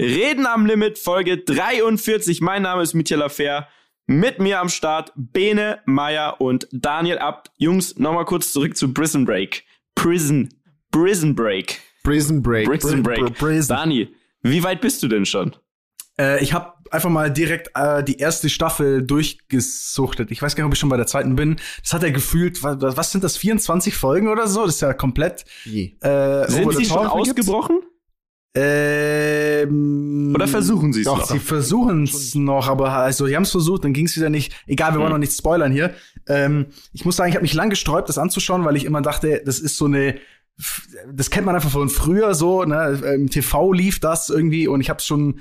Reden am Limit, Folge 43. Mein Name ist Michael Affair. Mit mir am Start Bene, Meier und Daniel Abt. Jungs, nochmal kurz zurück zu Prison Break. Prison. Prison Break. Prison Break. Prison Break. Br- Prison. Dani, wie weit bist du denn schon? Äh, ich habe einfach mal direkt äh, die erste Staffel durchgesuchtet. Ich weiß gar nicht, ob ich schon bei der zweiten bin. Das hat er gefühlt, was, was sind das, 24 Folgen oder so? Das ist ja komplett. Je. Äh, Sind sie schon ausgebrochen? Ähm, Oder versuchen sie es Doch, noch? Sie versuchen es noch, aber also die haben es versucht, dann ging es wieder nicht. Egal, wir wollen Hm. noch nicht spoilern hier. Ähm, ich muss sagen, ich habe mich lang gesträubt, das anzuschauen, weil ich immer dachte, das ist so eine, das kennt man einfach von früher so. Ne? Im TV lief das irgendwie und ich habe schon,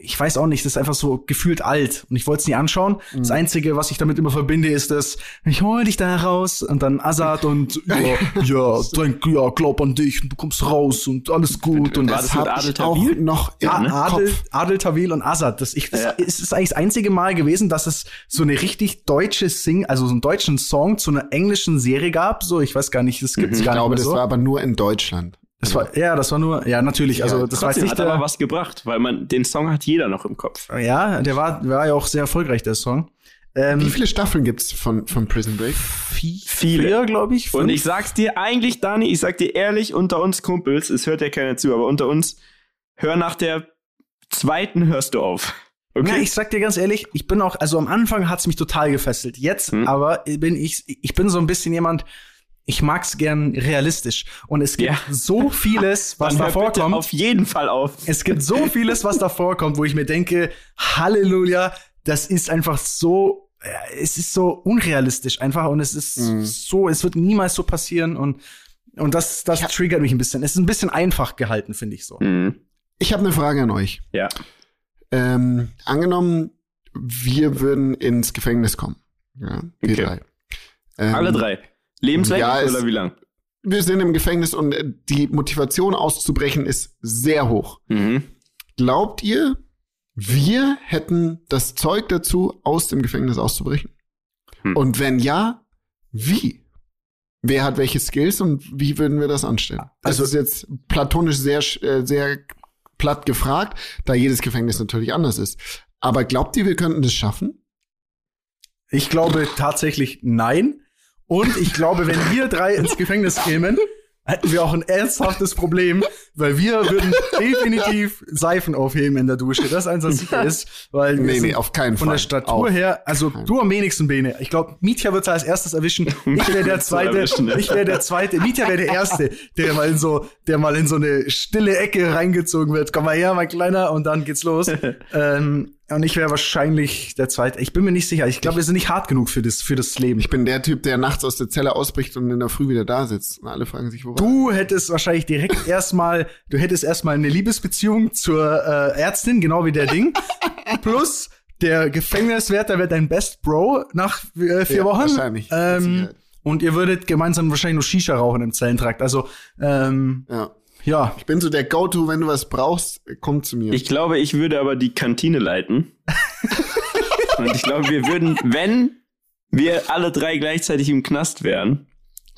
ich weiß auch nicht, das ist einfach so gefühlt alt und ich wollte es nie anschauen. Mhm. Das Einzige, was ich damit immer verbinde, ist das, ich hol dich da raus und dann Azad und ja, ja, denk, ja, glaub an dich und du kommst raus und alles gut und War das hat- Adel Ich Tawil? noch ja, ne? Adel, Kopf. Adel Tawil und Azad. Das, ich, das Ja. ist, ist eigentlich das einzige Mal gewesen, dass es so eine richtig deutsche Sing, also so einen deutschen Song zu einer englischen Serie gab. So, ich weiß gar nicht, das gibt's Ich gar glaube, nicht das mehr so. war aber nur in Deutschland. Das war, ja, das war nur, ja, natürlich. Also, das Trotzdem nicht hat aber was gebracht, weil man den Song hat jeder noch im Kopf. ja, der war, war ja auch sehr erfolgreich, der Song. Ähm, Wie viele Staffeln gibt's von, von Prison Break? Viele. glaube ich. Und fünf. ich sag's dir eigentlich, Dani, ich sag dir ehrlich, unter uns Kumpels, es hört ja keiner zu, aber unter uns, hör nach der zweiten hörst du auf. Okay? Ja, ich sag dir ganz ehrlich, ich bin auch, also am Anfang hat's mich total gefesselt. Jetzt Hm. aber bin ich, ich bin so ein bisschen jemand, ich mag's gern realistisch. Und es gibt Ja. so vieles, was da vorkommt. auf jeden Fall auf. Es gibt so vieles, was da vorkommt, wo ich mir denke, Halleluja, das ist einfach so, ja, es ist so unrealistisch einfach und es ist Mhm. so, es wird niemals so passieren und und das, das triggert mich ein bisschen. Es ist ein bisschen einfach gehalten, finde ich so. Mhm. Ich habe eine Frage an euch. Ja. Ähm, angenommen, wir würden ins Gefängnis kommen. Ja, wir Okay. drei. Ähm, Alle drei. Lebenslänglich ja, es- oder wie lang? Wir sind im Gefängnis und äh, die Motivation auszubrechen ist sehr hoch. Mhm. Glaubt ihr, wir hätten das Zeug dazu, aus dem Gefängnis auszubrechen? Hm. Und wenn ja, wie? Wer hat welche Skills und wie würden wir das anstellen? Also Also- ist jetzt platonisch sehr, äh, sehr platt gefragt, da jedes Gefängnis natürlich anders ist. Aber glaubt ihr, wir könnten das schaffen? Ich glaube tatsächlich nein. Und ich glaube, wenn wir drei ins Gefängnis kämen, hätten wir auch ein ernsthaftes Problem, weil wir würden definitiv Seifen aufheben in der Dusche. Das ist eins, was sicher ist, weil Nee, nee, auf keinen von Fall. der Statur Auf her, also du am wenigsten Bene. Ich glaube, Mietja wird als erstes erwischen. Ich wäre der zweite. ne? Ich wäre der zweite. Mietja wäre der erste, der mal in so, der mal in so eine stille Ecke reingezogen wird. Komm mal her, mein Kleiner, und dann geht's los. ähm, und ich wäre wahrscheinlich der zweite. Ich bin mir nicht sicher. Ich glaube, wir sind nicht hart genug für das, für das Leben. Ich bin der Typ, der nachts aus der Zelle ausbricht und in der Früh wieder da sitzt. Und alle fragen sich, wo Du hättest wahrscheinlich direkt erstmal, du hättest erstmal eine Liebesbeziehung zur äh, Ärztin, genau wie der Ding. Plus der Gefängniswärter wäre dein Best Bro nach äh, vier Ja, Wochen. wahrscheinlich, Ähm, und ihr würdet gemeinsam wahrscheinlich nur Shisha rauchen im Zellentrakt. Also ähm, Ja. Ja, Ich bin so der Go-To, wenn du was brauchst, komm zu mir. Ich glaube, ich würde aber die Kantine leiten. Und ich glaube, wir würden, wenn wir alle drei gleichzeitig im Knast wären,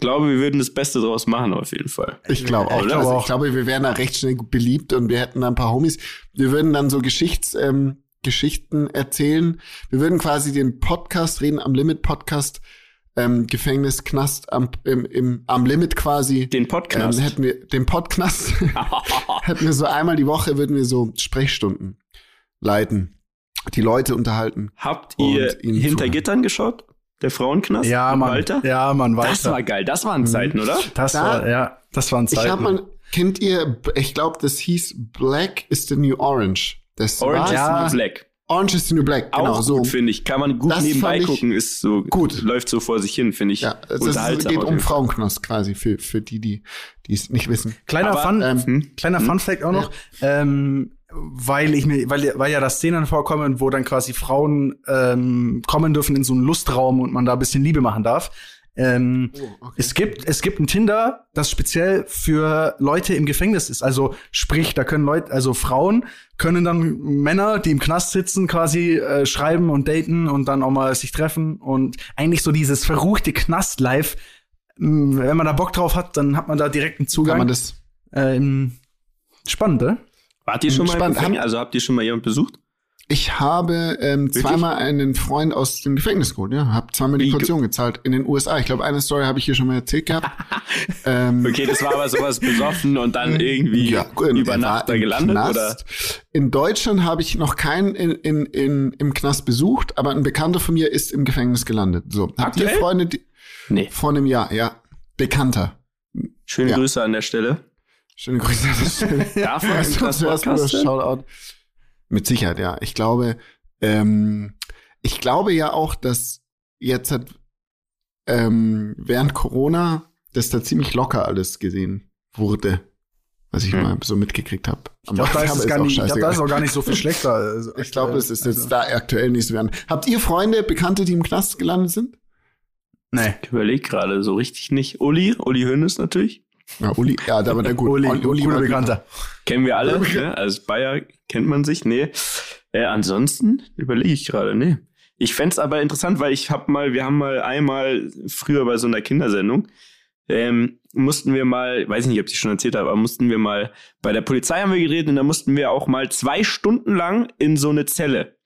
glaube, wir würden das Beste draus machen, auf jeden Fall. Ich glaube auch. Also auch. ich glaube, wir wären da recht schnell beliebt und wir hätten da ein paar Homies. Wir würden dann so Geschichts, ähm, Geschichten erzählen. Wir würden quasi den Podcast reden, am Limit Podcast, ähm, Gefängnis, Knast, am, im, im, am Limit quasi. Den ähm, Podcast. hätten wir den Podcast, hätten wir so einmal die Woche, würden wir so Sprechstunden leiten, die Leute unterhalten. Habt ihr hinter zuhören. Gittern geschaut? Der Frauenknast? ja, Mann. Walter? Ja, Mann, Walter. Das war geil. Das waren Zeiten, oder? das Da- war, ja, das waren Zeiten. Ich habe mal, kennt ihr, ich glaube, das hieß Black is the New Orange. Das Orange war, is Ja. the New Black. Orange is the New Black, genau Auch so. finde ich. Kann man gut Das nebenbei gucken. Ist so, gut. läuft so vor sich hin, finde ich. Ja, es unterhaltsam geht um. Frauenknost quasi für, für die, die die es nicht wissen. Kleiner Aber, Fun, ähm, Hm? Kleiner Fun Fact auch noch, ähm, weil ich mir, weil, weil ja da Szenen vorkommen, wo dann quasi Frauen ähm, kommen dürfen in so einen Lustraum und man da ein bisschen Liebe machen darf. Ähm, okay. Es gibt, es gibt ein Tinder, das speziell für Leute im Gefängnis ist. Also sprich, da können Leute, also Frauen können dann Männer, die im Knast sitzen, quasi äh, schreiben und daten und dann auch mal sich treffen und eigentlich so dieses verruchte Knast-Life. mh, Wenn man da Bock drauf hat, dann hat man da direkt einen Kann Zugang. man das? ähm, spannend, ne? Wart ihr schon mal im Spannend. Gefängnis? Also habt ihr schon mal jemanden besucht? Ich habe ähm, zweimal einen Freund aus dem Gefängnis geholt, ja. Hab zweimal die Wie- Kaution gezahlt in den USA. Ich glaube, eine Story habe ich hier schon mal erzählt gehabt. ähm, Okay, das war aber sowas besoffen und dann irgendwie gut, über er Nacht da gelandet, Knast. oder? In Deutschland habe ich noch keinen in, in, in, im Knast besucht, aber ein Bekannter von mir ist im Gefängnis gelandet. So, habt ihr Aktuell? Freunde die, Nee. vor einem Jahr? Ja, Bekannter. Schöne Ja. Grüße an der Stelle. Schöne Grüße an der Stelle. Darf man das podcasten? Shoutout. Mit Sicherheit, ja. Ich glaube, ähm, ich glaube ja auch, dass jetzt hat ähm, während Corona das da ziemlich locker alles gesehen wurde, was ich Hm. mal so mitgekriegt habe. Ich glaube, da, ist es gar nicht- ich glaub, da ist auch gar nicht so viel schlechter. Also, Ich glaube, es ist also, jetzt da aktuell nicht so werden. Habt ihr Freunde, Bekannte, die im Knast gelandet sind? Nee. Ich überlege gerade so richtig nicht. Uli, Uli Hönes natürlich. Ja, Uli, ja, da war der gut. Uli, Uli guter war- Bekannter. Kennen wir alle. Ne? Als Bayer kennt man sich. Nee. Äh, ansonsten überlege ich gerade. Nee. Ich fänd's aber interessant, weil ich hab mal, wir haben mal einmal früher bei so einer Kindersendung, ähm, mussten wir mal, weiß ich nicht, ob ich schon erzählt habe, aber mussten wir mal, bei der Polizei haben wir geredet und da mussten wir auch mal zwei Stunden lang in so eine Zelle.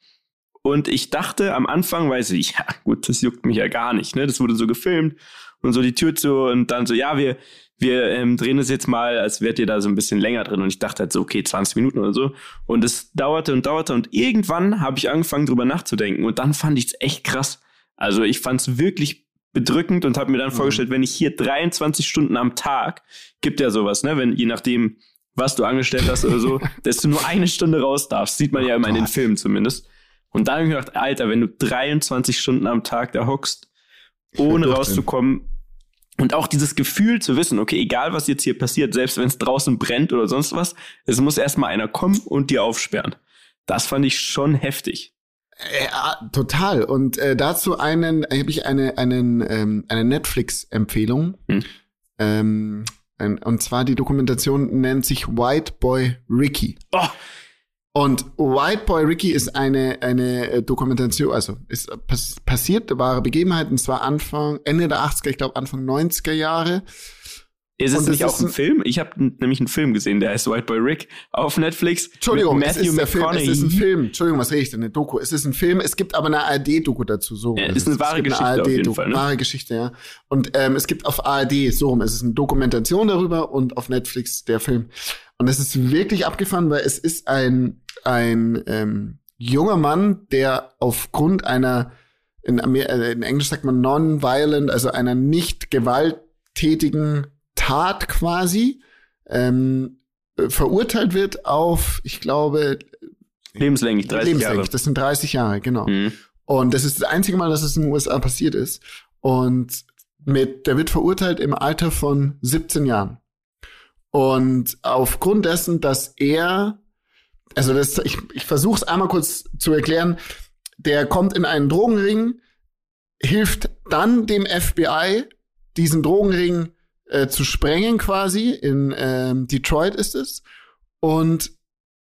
Und ich dachte am Anfang, weiß ich, ja gut, das juckt mich ja gar nicht, ne? Das wurde so gefilmt und so die Tür zu und dann so, ja, wir, wir ähm, drehen es jetzt mal, als wärt ihr da so ein bisschen länger drin. Und ich dachte halt so, okay, 20 Minuten oder so. Und es dauerte und dauerte und irgendwann habe ich angefangen, drüber nachzudenken. Und dann fand ich es echt krass. Also ich fand es wirklich bedrückend und habe mir dann Mhm. vorgestellt, wenn ich hier 23 Stunden am Tag, gibt ja sowas, ne? Wenn je nachdem, was du angestellt hast oder so, dass du nur eine Stunde raus darfst. Sieht man ja immer in den. Filmen zumindest. Und dann habe ich gedacht, Alter, wenn du 23 Stunden am Tag da hockst, ohne rauszukommen, und auch dieses Gefühl zu wissen, okay, egal was jetzt hier passiert, selbst wenn es draußen brennt oder sonst was, es muss erstmal einer kommen und dir aufsperren. Das fand ich schon heftig. Ja, total. Und äh, dazu einen, habe ich eine, einen, ähm, eine Netflix-Empfehlung. Hm. Ähm, ein, und zwar die Dokumentation nennt sich White Boy Ricky. Oh, Und White Boy Ricky ist eine, eine äh, Dokumentation, also ist pass passiert, wahre Begebenheit, und zwar Anfang, Ende der 80er, ich glaube Anfang 90er Jahre. Ist es nicht auch ein ein- Film? Ich habe nämlich einen Film gesehen, der heißt White Boy Rick auf Netflix. Entschuldigung, es ist, der Film, es ist ein Film. Entschuldigung, was rede ich denn? Eine Doku. Es ist ein Film. Es gibt aber eine ARD-Doku dazu. So. Ja, Es ist eine wahre Geschichte auf jeden ARD-Doku, Fall, ne? Wahre Geschichte, ja. Und ähm, es gibt auf ARD, so rum, es ist eine Dokumentation darüber und auf Netflix der Film. Und es ist wirklich abgefahren, weil es ist ein, ein ähm, junger Mann, der aufgrund einer, in, Amer äh, in Englisch sagt man non-violent, also einer nicht gewalttätigen Tat quasi, ähm, äh, verurteilt wird auf, ich glaube, Lebenslänglich, 30 lebenslänglich. Das sind 30 Jahre, genau. Jahre. Mhm. Und das ist das einzige Mal, dass es in den USA passiert ist. Und mit, der wird verurteilt im Alter von 17 Jahren. Und aufgrund dessen, dass er, also das, ich, ich versuche es einmal kurz zu erklären, der kommt in einen Drogenring, hilft dann dem FBI, diesen Drogenring äh, zu sprengen quasi. In ähm, Detroit ist es. Und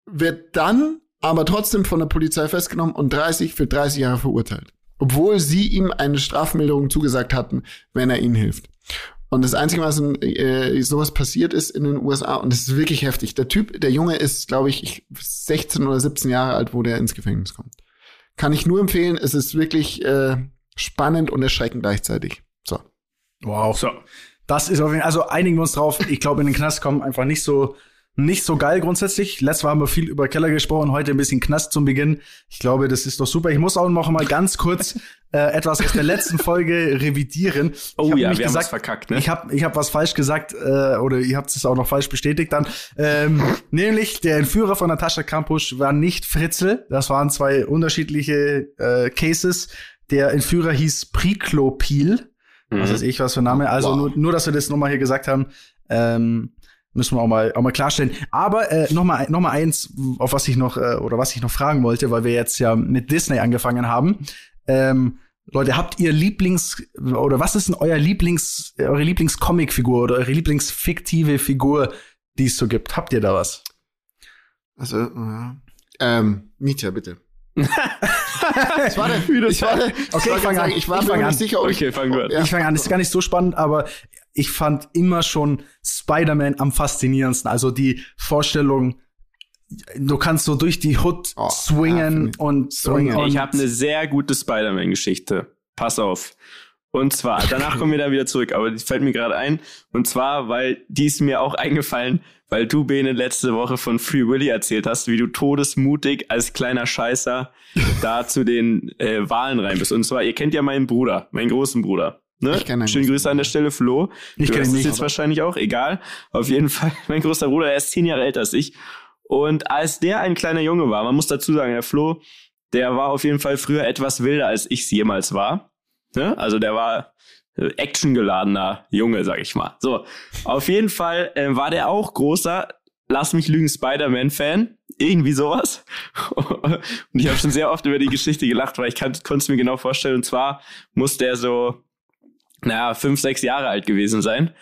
wird dann aber trotzdem von der Polizei festgenommen und 30 für 30 Jahre verurteilt. Obwohl sie ihm eine Strafmilderung zugesagt hatten, wenn er ihnen hilft. Und das Einzige, was in, äh, sowas passiert ist in den USA, und das ist wirklich heftig. Der Typ, der Junge ist, glaube ich, ich, 16 oder 17 Jahre alt, wo der ins Gefängnis kommt. Kann ich nur empfehlen. Es ist wirklich äh, spannend und erschreckend gleichzeitig. So. Wow. So. Das ist auf jeden Fall, also einigen wir uns drauf. Ich glaube, in den Knast kommen einfach nicht so, nicht so geil grundsätzlich. Letztes Mal haben wir viel über Keller gesprochen, heute ein bisschen Knast zum Beginn. Ich glaube, das ist doch super. Ich muss auch noch mal ganz kurz äh, etwas aus der letzten Folge revidieren. Oh ja, wir haben was verkackt, ne? Ich habe ich hab was falsch gesagt äh, oder ihr habt es auch noch falsch bestätigt dann. Ähm, nämlich der Entführer von Natascha Kampusch war nicht Fritzl. Das waren zwei unterschiedliche äh, Cases. Der Entführer hieß Priklopil. Was Mhm. weiß ich, was für ein Name. Also Wow. nur, nur, dass wir das nochmal hier gesagt haben, ähm, müssen wir auch mal, auch mal klarstellen. Aber äh, nochmal noch mal eins, auf was ich noch, äh, oder was ich noch fragen wollte, weil wir jetzt ja mit Disney angefangen haben. Ähm, Leute, habt ihr Lieblings, oder was ist denn euer Lieblings, eure Lieblingscomicfigur oder eure Lieblingsfiktive Figur, die es so gibt? Habt ihr da was? Also, ja. Ähm, Mietja, bitte. ich war der, ich war Okay, ich, ich fang sagen, an. ich war Ich mir fang nicht an. sicher, ob ich, Okay, wir an. Ja. Ich fange an, das ist gar nicht so spannend, aber ich fand immer schon Spider-Man am faszinierendsten. Also die Vorstellung, du kannst so durch die Hood Oh, swingen ja, und, Swingen. Ich habe eine sehr gute Spider-Man-Geschichte. Pass auf. Und zwar, danach kommen wir da wieder zurück, aber die fällt mir gerade ein. Und zwar, weil die ist mir auch eingefallen, weil du, Bene, letzte Woche von Free Willy erzählt hast, wie du todesmutig als kleiner Scheißer da zu den äh, Wahlen rein bist. Und zwar, ihr kennt ja meinen Bruder, meinen großen Bruder. Ne? Ich kenn deinen Schönen Grüße an der Stelle, Flo. Ich du kenn ihn nicht, jetzt wahrscheinlich auch, egal. Auf jeden Fall, mein großer Bruder, er ist zehn Jahre älter als ich. Und als der ein kleiner Junge war, man muss dazu sagen, der Flo, der war auf jeden Fall früher etwas wilder, als ich es jemals war. Ne? Also der war actiongeladener Junge, sag ich mal. So, auf jeden Fall äh, war der auch großer, lass mich lügen, Spider-Man-Fan. Irgendwie sowas. Und ich habe schon sehr oft über die Geschichte gelacht, weil ich konnte es mir genau vorstellen. Und zwar musste er so, naja, fünf, sechs Jahre alt gewesen sein.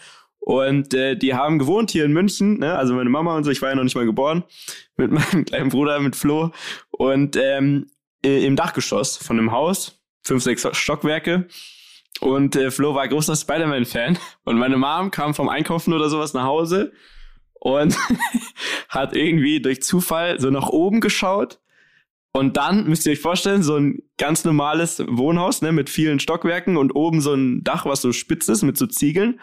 Und äh, die haben gewohnt hier in München, ne? also meine Mama und so, ich war ja noch nicht mal geboren, mit meinem kleinen Bruder, mit Flo. Und ähm, äh, im Dachgeschoss von einem Haus, fünf, sechs Stockwerke. Und äh, Flo war großer Spider-Man-Fan. Und meine Mom kam vom Einkaufen oder sowas nach Hause und hat irgendwie durch Zufall so nach oben geschaut. Und dann müsst ihr euch vorstellen, so ein ganz normales Wohnhaus ne, mit vielen Stockwerken und oben so ein Dach, was so spitz ist mit so Ziegeln.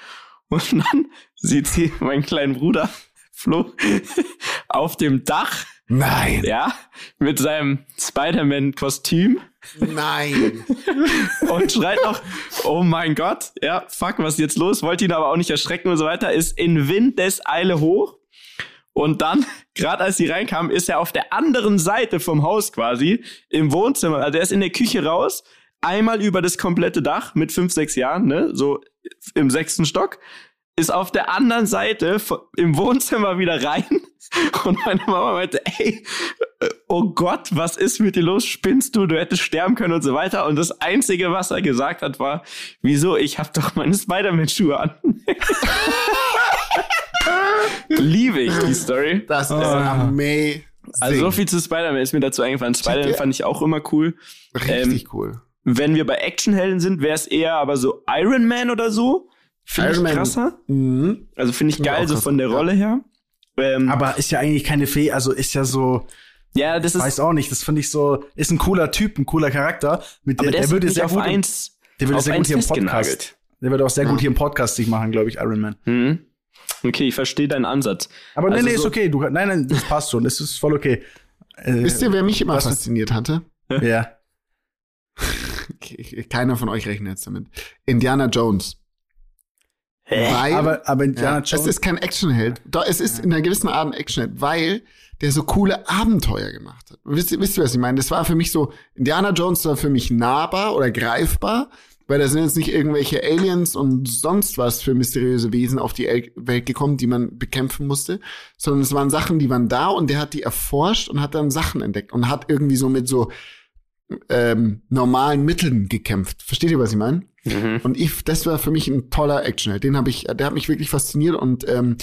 Und dann sieht sie meinen kleinen Bruder Flo auf dem Dach, Nein. ja, mit seinem Spider-Man-Kostüm Nein. und schreit noch, oh mein Gott, ja, fuck, was ist jetzt los? Wollte ihn aber auch nicht erschrecken und so weiter, ist in Windeseile hoch. Und dann, gerade als sie reinkamen, ist er auf der anderen Seite vom Haus quasi, im Wohnzimmer. Also er ist in der Küche raus, einmal über das komplette Dach mit fünf, sechs Jahren, ne, so im sechsten Stock, ist auf der anderen Seite im Wohnzimmer wieder rein. Und meine Mama meinte, ey, äh, oh Gott, was ist mit dir los? Spinnst du? Du hättest sterben können und so weiter. Und das Einzige, was er gesagt hat, war, wieso? Ich hab doch meine Spider-Man-Schuhe an. Liebe ich die Story. Das ist Ah. amazing. Also so viel zu Spider-Man ist mir dazu eingefallen. Spider-Man fand ich auch immer cool. Richtig cool. Wenn wir bei Actionhelden sind, wäre es eher aber so Iron Man oder so. Finde ich Iron Man. krasser. Mhm. Also finde ich geil, so von der ja. Rolle her. Ähm, aber ist ja eigentlich keine Fee, also ist ja so, ja, das ist. weiß auch nicht, das finde ich so, ist ein cooler Typ, ein cooler Charakter, mit aber der, der, der ist würde sehr auf gut, eins, der würde sehr gut hier im. Podcast, der würde auch sehr Ja. gut hier im Podcast sich machen, glaube ich, Iron Man. Hm. Okay, ich verstehe deinen Ansatz. Aber nee, Also nee, ist so- okay, du, nein, nein, das passt schon, das ist voll okay. Äh, Wisst ihr, wer mich immer ist- fasziniert hatte? ja. Keiner von euch rechnet jetzt damit. Indiana Jones. Weil, Aber, aber Indiana ja, es Jones, ist kein Actionheld. Doch, es ist in einer gewissen Art ein Actionheld, weil der so coole Abenteuer gemacht hat. Wisst ihr, wisst ihr, was ich meine? Das war für mich so, Indiana Jones war für mich nahbar oder greifbar, weil da sind jetzt nicht irgendwelche Aliens und sonst was für mysteriöse Wesen auf die El Welt gekommen, die man bekämpfen musste, sondern es waren Sachen, die waren da und der hat die erforscht und hat dann Sachen entdeckt und hat irgendwie so mit so ähm, normalen Mitteln gekämpft. Versteht ihr, was ich meine? Mhm. Und ich, das war für mich ein toller Actionheld. Den habe ich, der hat mich wirklich fasziniert und ähm,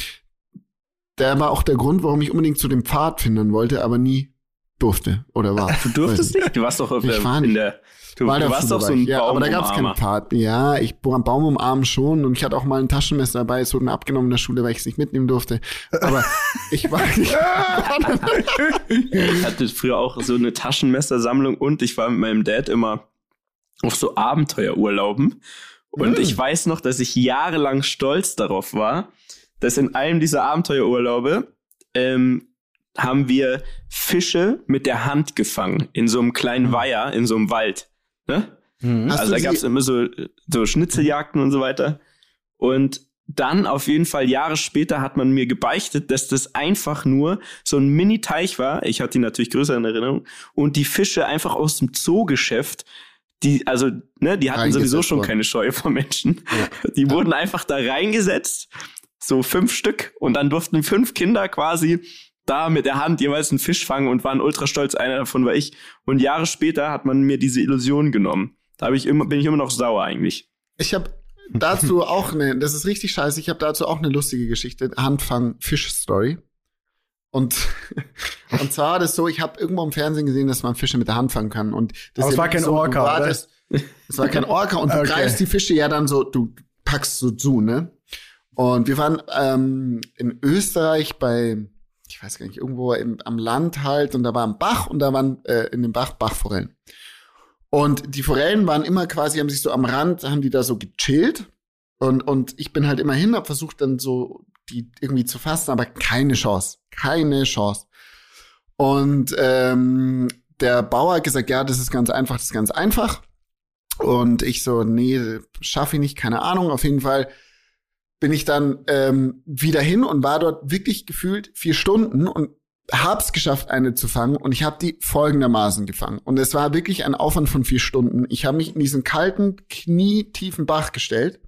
der war auch der Grund, warum ich unbedingt zu den Pfadfindern wollte, aber nie durfte oder war. Du durftest nicht? Du warst doch auf Ich der, war in der. Du, War du warst doch so ein ja, aber da gab es keinen. Pfad. Ja, ich am Baum umarmen schon und ich hatte auch mal ein Taschenmesser dabei. Es wurde mir abgenommen in der Schule, weil ich es nicht mitnehmen durfte. Aber ich war nicht. Ich hatte früher auch so eine Taschenmessersammlung und ich war mit meinem Dad immer auf so Abenteuerurlauben. Und Mm. ich weiß noch, dass ich jahrelang stolz darauf war, dass in einem dieser Abenteuerurlaube ähm, haben wir Fische mit der Hand gefangen in so einem kleinen Weiher, in so einem Wald. Ne? Mhm. Also da gab es immer so, so Schnitzeljagden und so weiter. Und dann auf jeden Fall Jahre später hat man mir gebeichtet, dass das einfach nur so ein Mini-Teich war. Ich hatte ihn natürlich größer in Erinnerung. Und die Fische einfach aus dem Zoogeschäft, die, also, ne, die hatten sowieso schon worden. keine Scheu vor Menschen. Die wurden einfach da reingesetzt, so fünf Stück. Und dann durften fünf Kinder quasi da mit der Hand jeweils einen Fisch fangen und waren ultra stolz. Einer davon war ich. Und Jahre später hat man mir diese Illusion genommen. Da ich immer, bin ich immer noch sauer eigentlich. Ich habe dazu auch eine, das ist richtig scheiße, ich habe dazu auch eine lustige Geschichte, Handfang-Fisch-Story. Und, und zwar war das so, ich habe irgendwo im Fernsehen gesehen, dass man Fische mit der Hand fangen kann. Und das Aber es war kein so, Orca, oder? wartest- Es war kein Orca und du Okay. greifst die Fische ja dann so, du packst so zu, ne? Und wir waren ähm, in Österreich bei ich weiß gar nicht, irgendwo im, am Land halt und da war ein Bach und da waren äh, in dem Bach Bachforellen. Und die Forellen waren immer quasi, haben sich so am Rand, haben die da so gechillt. Und, und ich bin halt immer hin, hab versucht dann so die irgendwie zu fassen, aber keine Chance. Keine Chance. Und ähm, der Bauer hat gesagt, ja, das ist ganz einfach, das ist ganz einfach. Und ich so, nee, schaffe ich nicht, keine Ahnung. Auf jeden Fall bin ich dann ähm, wieder hin und war dort wirklich gefühlt vier Stunden und hab's geschafft, eine zu fangen. Und ich habe die folgendermaßen gefangen. Und es war wirklich ein Aufwand von vier Stunden. Ich habe mich in diesen kalten, knietiefen Bach gestellt,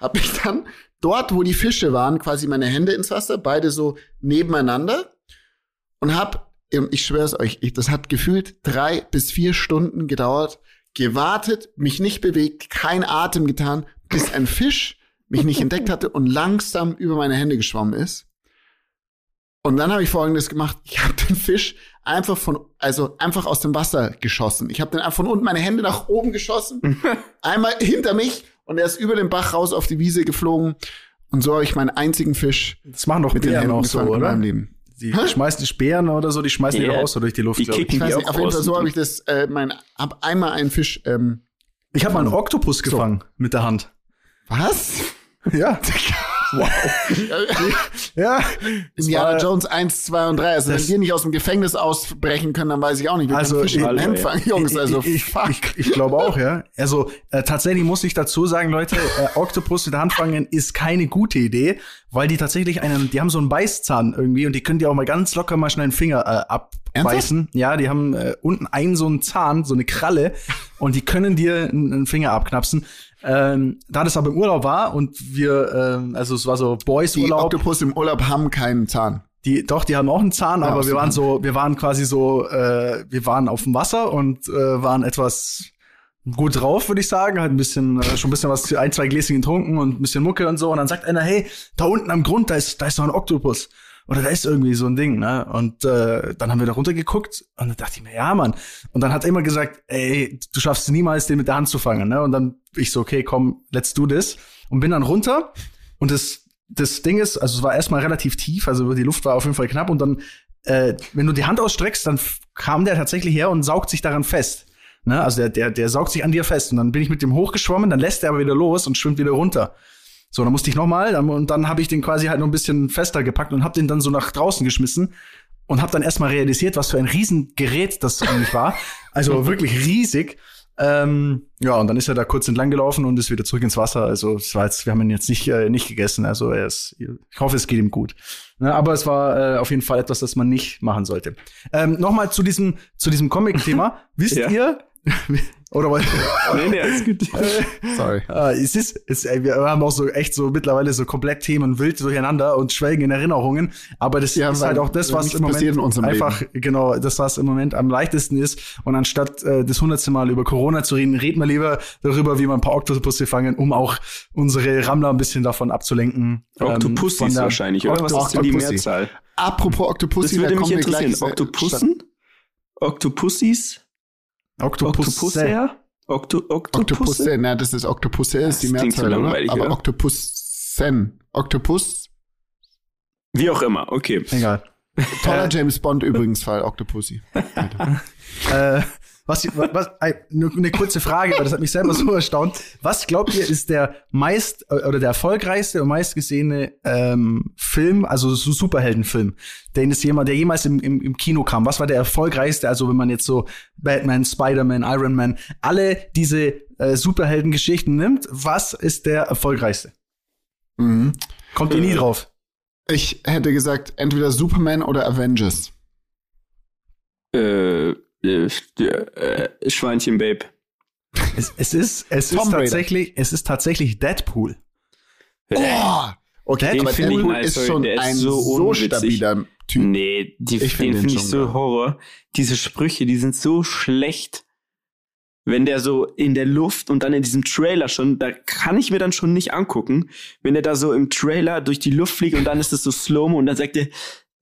habe mich dann dort, wo die Fische waren, quasi meine Hände ins Wasser, beide so nebeneinander und hab, ich schwör's euch, ich, das hat gefühlt drei bis vier Stunden gedauert, gewartet, mich nicht bewegt, kein Atem getan, bis ein Fisch mich nicht entdeckt hatte und langsam über meine Hände geschwommen ist. Und dann habe ich folgendes gemacht. Ich habe den Fisch einfach von, also einfach aus dem Wasser geschossen. Ich habe den einfach von unten meine Hände nach oben geschossen, einmal hinter mich und er ist über den Bach raus auf die Wiese geflogen. Und so habe ich meinen einzigen Fisch Das machen doch mit den Bären Händen auch so, gefangen in oder? meinem Leben. Die Hä? schmeißen die Speeren oder so, die schmeißen die Ja, doch auch so durch die Luft. die kicken Ich weiß die nicht, auf jeden Fall so habe ich das, äh, mein, hab einmal einen Fisch, ähm, ich habe mal einen Oktopus gefangen mit der Hand. was? Ja. Ja. Das Indiana war- Jones 1, 2 und 3. Also wenn wir nicht aus dem Gefängnis ausbrechen können, dann weiß ich auch nicht. Wir Also, ich- ich- fangen, Jungs. Also ich, fuck. ich, ich glaube auch, ja. Also äh, tatsächlich muss ich dazu sagen, Leute, äh, Oktopus mit der Hand fangen ist keine gute Idee, weil die tatsächlich einen, die haben so einen Beißzahn irgendwie und die können dir auch mal ganz locker mal schnell einen Finger äh, abbeißen. Ja, die haben äh, unten einen so einen Zahn, so eine Kralle und die können dir einen, einen Finger abknapsen. Ähm, da das aber im Urlaub war und wir, ähm, also es war so Die Boys-Urlaub, Oktopus im Urlaub haben keinen Zahn. die, doch, die haben auch einen Zahn, Ja, aber wir waren so, wir waren quasi so, äh, wir waren auf dem Wasser und äh, waren etwas gut drauf, würde ich sagen. Halt ein bisschen, äh, schon ein bisschen was, ein, zwei Gläschen getrunken und ein bisschen Mucke und so. Und dann sagt einer, hey, da unten am Grund, da ist, da ist so ein Oktopus. Oder da ist irgendwie so ein Ding, ne? Und äh, dann haben wir da runtergeguckt und dann dachte ich mir, ja, Mann. Und dann hat er immer gesagt, ey, du schaffst es niemals, den mit der Hand zu fangen, ne? Und dann ich so, okay, komm, let's do this. Und bin dann runter und das, das Ding ist, also es war erstmal relativ tief, also die Luft war auf jeden Fall knapp und dann, äh, wenn du die Hand ausstreckst, dann kam der tatsächlich her und saugt sich daran fest. Ne? Also der, der, der saugt sich an dir fest und dann bin ich mit dem hochgeschwommen, dann lässt er aber wieder los und schwimmt wieder runter. So, dann musste ich nochmal und dann habe ich den quasi halt noch ein bisschen fester gepackt und habe den dann so nach draußen geschmissen und habe dann erstmal realisiert, was für ein Riesengerät das eigentlich war. Also wirklich riesig. Ähm, ja, und dann ist er da kurz entlang gelaufen und ist wieder zurück ins Wasser. Also es war jetzt, wir haben ihn jetzt nicht, äh, nicht gegessen. Also er ist, ich hoffe, es geht ihm gut. Ne, aber es war äh, auf jeden Fall etwas, das man nicht machen sollte. Ähm, Nochmal zu diesem, zu diesem Comic-Thema. Wisst Ja. ihr? Oder was? Nee, nee, alles gut. Sorry. Äh, es ist, es, ey, wir haben auch so echt so mittlerweile so komplett Themen wild durcheinander und schwelgen in Erinnerungen. Aber das Ja, ist weil halt auch das, was im Moment unserem einfach, genau, das, was im Moment am leichtesten ist. Und anstatt äh, das hundertste Mal über Corona zu reden, reden wir lieber darüber, wie wir ein paar Oktopusse fangen, um auch unsere Rammler ein bisschen davon abzulenken. ähm, Oktopussis der- wahrscheinlich, oder? Was ist denn die. Mehrzahl? Apropos Das Oktopussi, würde da mich gleich, interessieren. äh, Oktopussen? Oktopussis? Octopusse. Octopusse? Okto Oktopusse? Oktopusse, na, das ist Oktopusse, ist die Das so Mehrzahl, oder? Aber oder? Oktopussen. Oktopus, Wie auch immer, okay. Egal. toller James Bond übrigens Fall, Oktopussi. Äh, was, was, eine kurze Frage, weil das hat mich selber so erstaunt. Was glaubt ihr, ist der meist äh, oder der erfolgreichste und meistgesehene ähm, Film, also so Superheldenfilm, den es jemand, der jemals im, im, im Kino kam? Was war der erfolgreichste? Also wenn man jetzt so Batman, Spider-Man, Iron Man, alle diese äh, Superheldengeschichten nimmt, was ist der erfolgreichste? Mhm. Kommt ihr nie Äh. drauf? Ich hätte gesagt, entweder Superman oder Avengers. Äh, äh, äh, Schweinchen Babe. Es, es ist, es Tomb ist Raider. tatsächlich, es ist tatsächlich Deadpool. Oh! Okay, Den aber find ich- Deadpool nein, ist sorry, schon der ist ein so so, stabiler Typ. Nee, die, Ich den find den finde ich so geil. Horror. Diese Sprüche, die sind so schlecht. Wenn der so in der Luft und dann in diesem Trailer schon, da kann ich mir dann schon nicht angucken, wenn er da so im Trailer durch die Luft fliegt und dann ist es so slow und dann sagt er,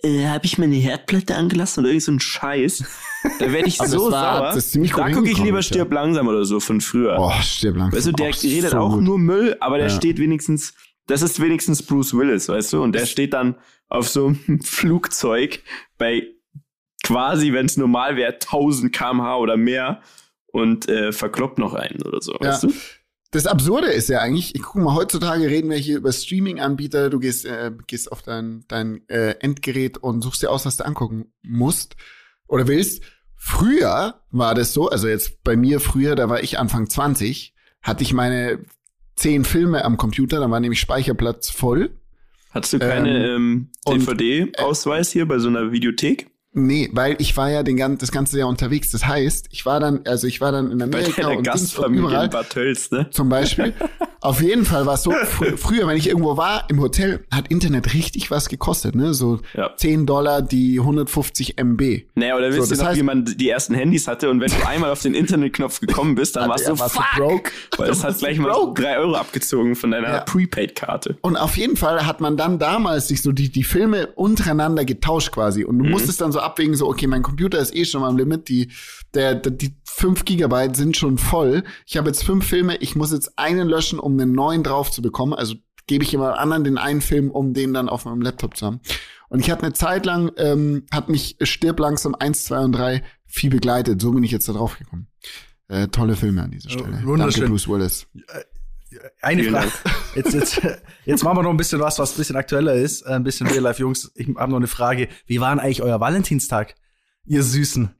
äh, habe ich meine Herdplatte angelassen oder irgend so ein Scheiß. Da werde ich so sauer. da gucke ich lieber. Stirb langsam oder so von früher. Oh, stirb langsam. Weißt du, der Auch redet so auch gut. nur Müll, aber der Ja. steht wenigstens das ist wenigstens Bruce Willis, weißt du? Und der steht dann auf so einem Flugzeug bei quasi, wenn es normal wäre, 1000 kmh oder mehr und äh, verkloppt noch einen oder so, Ja. weißt du? Das Absurde ist ja eigentlich, ich guck mal, heutzutage reden wir hier über Streaming-Anbieter, du gehst, äh, gehst auf dein, dein äh, Endgerät und suchst dir aus, was du angucken musst oder willst. Früher war das so, also jetzt bei mir früher, da war ich Anfang 20, hatte ich meine zehn Filme am Computer, da war nämlich Speicherplatz voll. Hattest du keine ähm, und- DVD-Ausweis hier bei so einer Videothek? Nee, weil ich war ja den, gan- das ganze Jahr unterwegs. Das heißt, ich war dann, also ich war dann in Bei Amerika deiner und Gastfamilie überall. in Bad Tölz, ne? zum Beispiel. Auf jeden Fall war es so, fr früher, wenn ich irgendwo war im Hotel, hat Internet richtig was gekostet, ne? So Ja. 10 Dollar die 150 MB. Naja, oder willst So, das noch, heißt- wie man die ersten Handys hatte und wenn du einmal auf den Internetknopf gekommen bist, dann warst du warst du fuck, broke. weil es hat gleich mal broke. drei Euro abgezogen von deiner Ja. Prepaid-Karte. Und auf jeden Fall hat man dann damals sich so die, die Filme untereinander getauscht quasi. Und du Mhm. musstest dann so abwägen, so, okay, mein Computer ist eh schon am Limit, die, der, der, die 5 Gigabyte sind schon voll. Ich habe jetzt fünf Filme, ich muss jetzt einen löschen, um einen neuen drauf zu bekommen. Also gebe ich jemand anderen den einen Film, um den dann auf meinem Laptop zu haben. Und ich hatte eine Zeit lang, ähm, hat mich Stirb langsam 1, 2 und 3 viel begleitet. So bin ich jetzt da drauf gekommen. Äh, tolle Filme an dieser Stelle. wunderschön. Danke, Bruce Willis. Eine Vielen Frage. Jetzt, jetzt, jetzt machen wir noch ein bisschen was, was ein bisschen aktueller ist. Äh, Ein bisschen Real Life, Jungs. Ich habe noch eine Frage. Wie war denn eigentlich euer Valentinstag, ihr Süßen?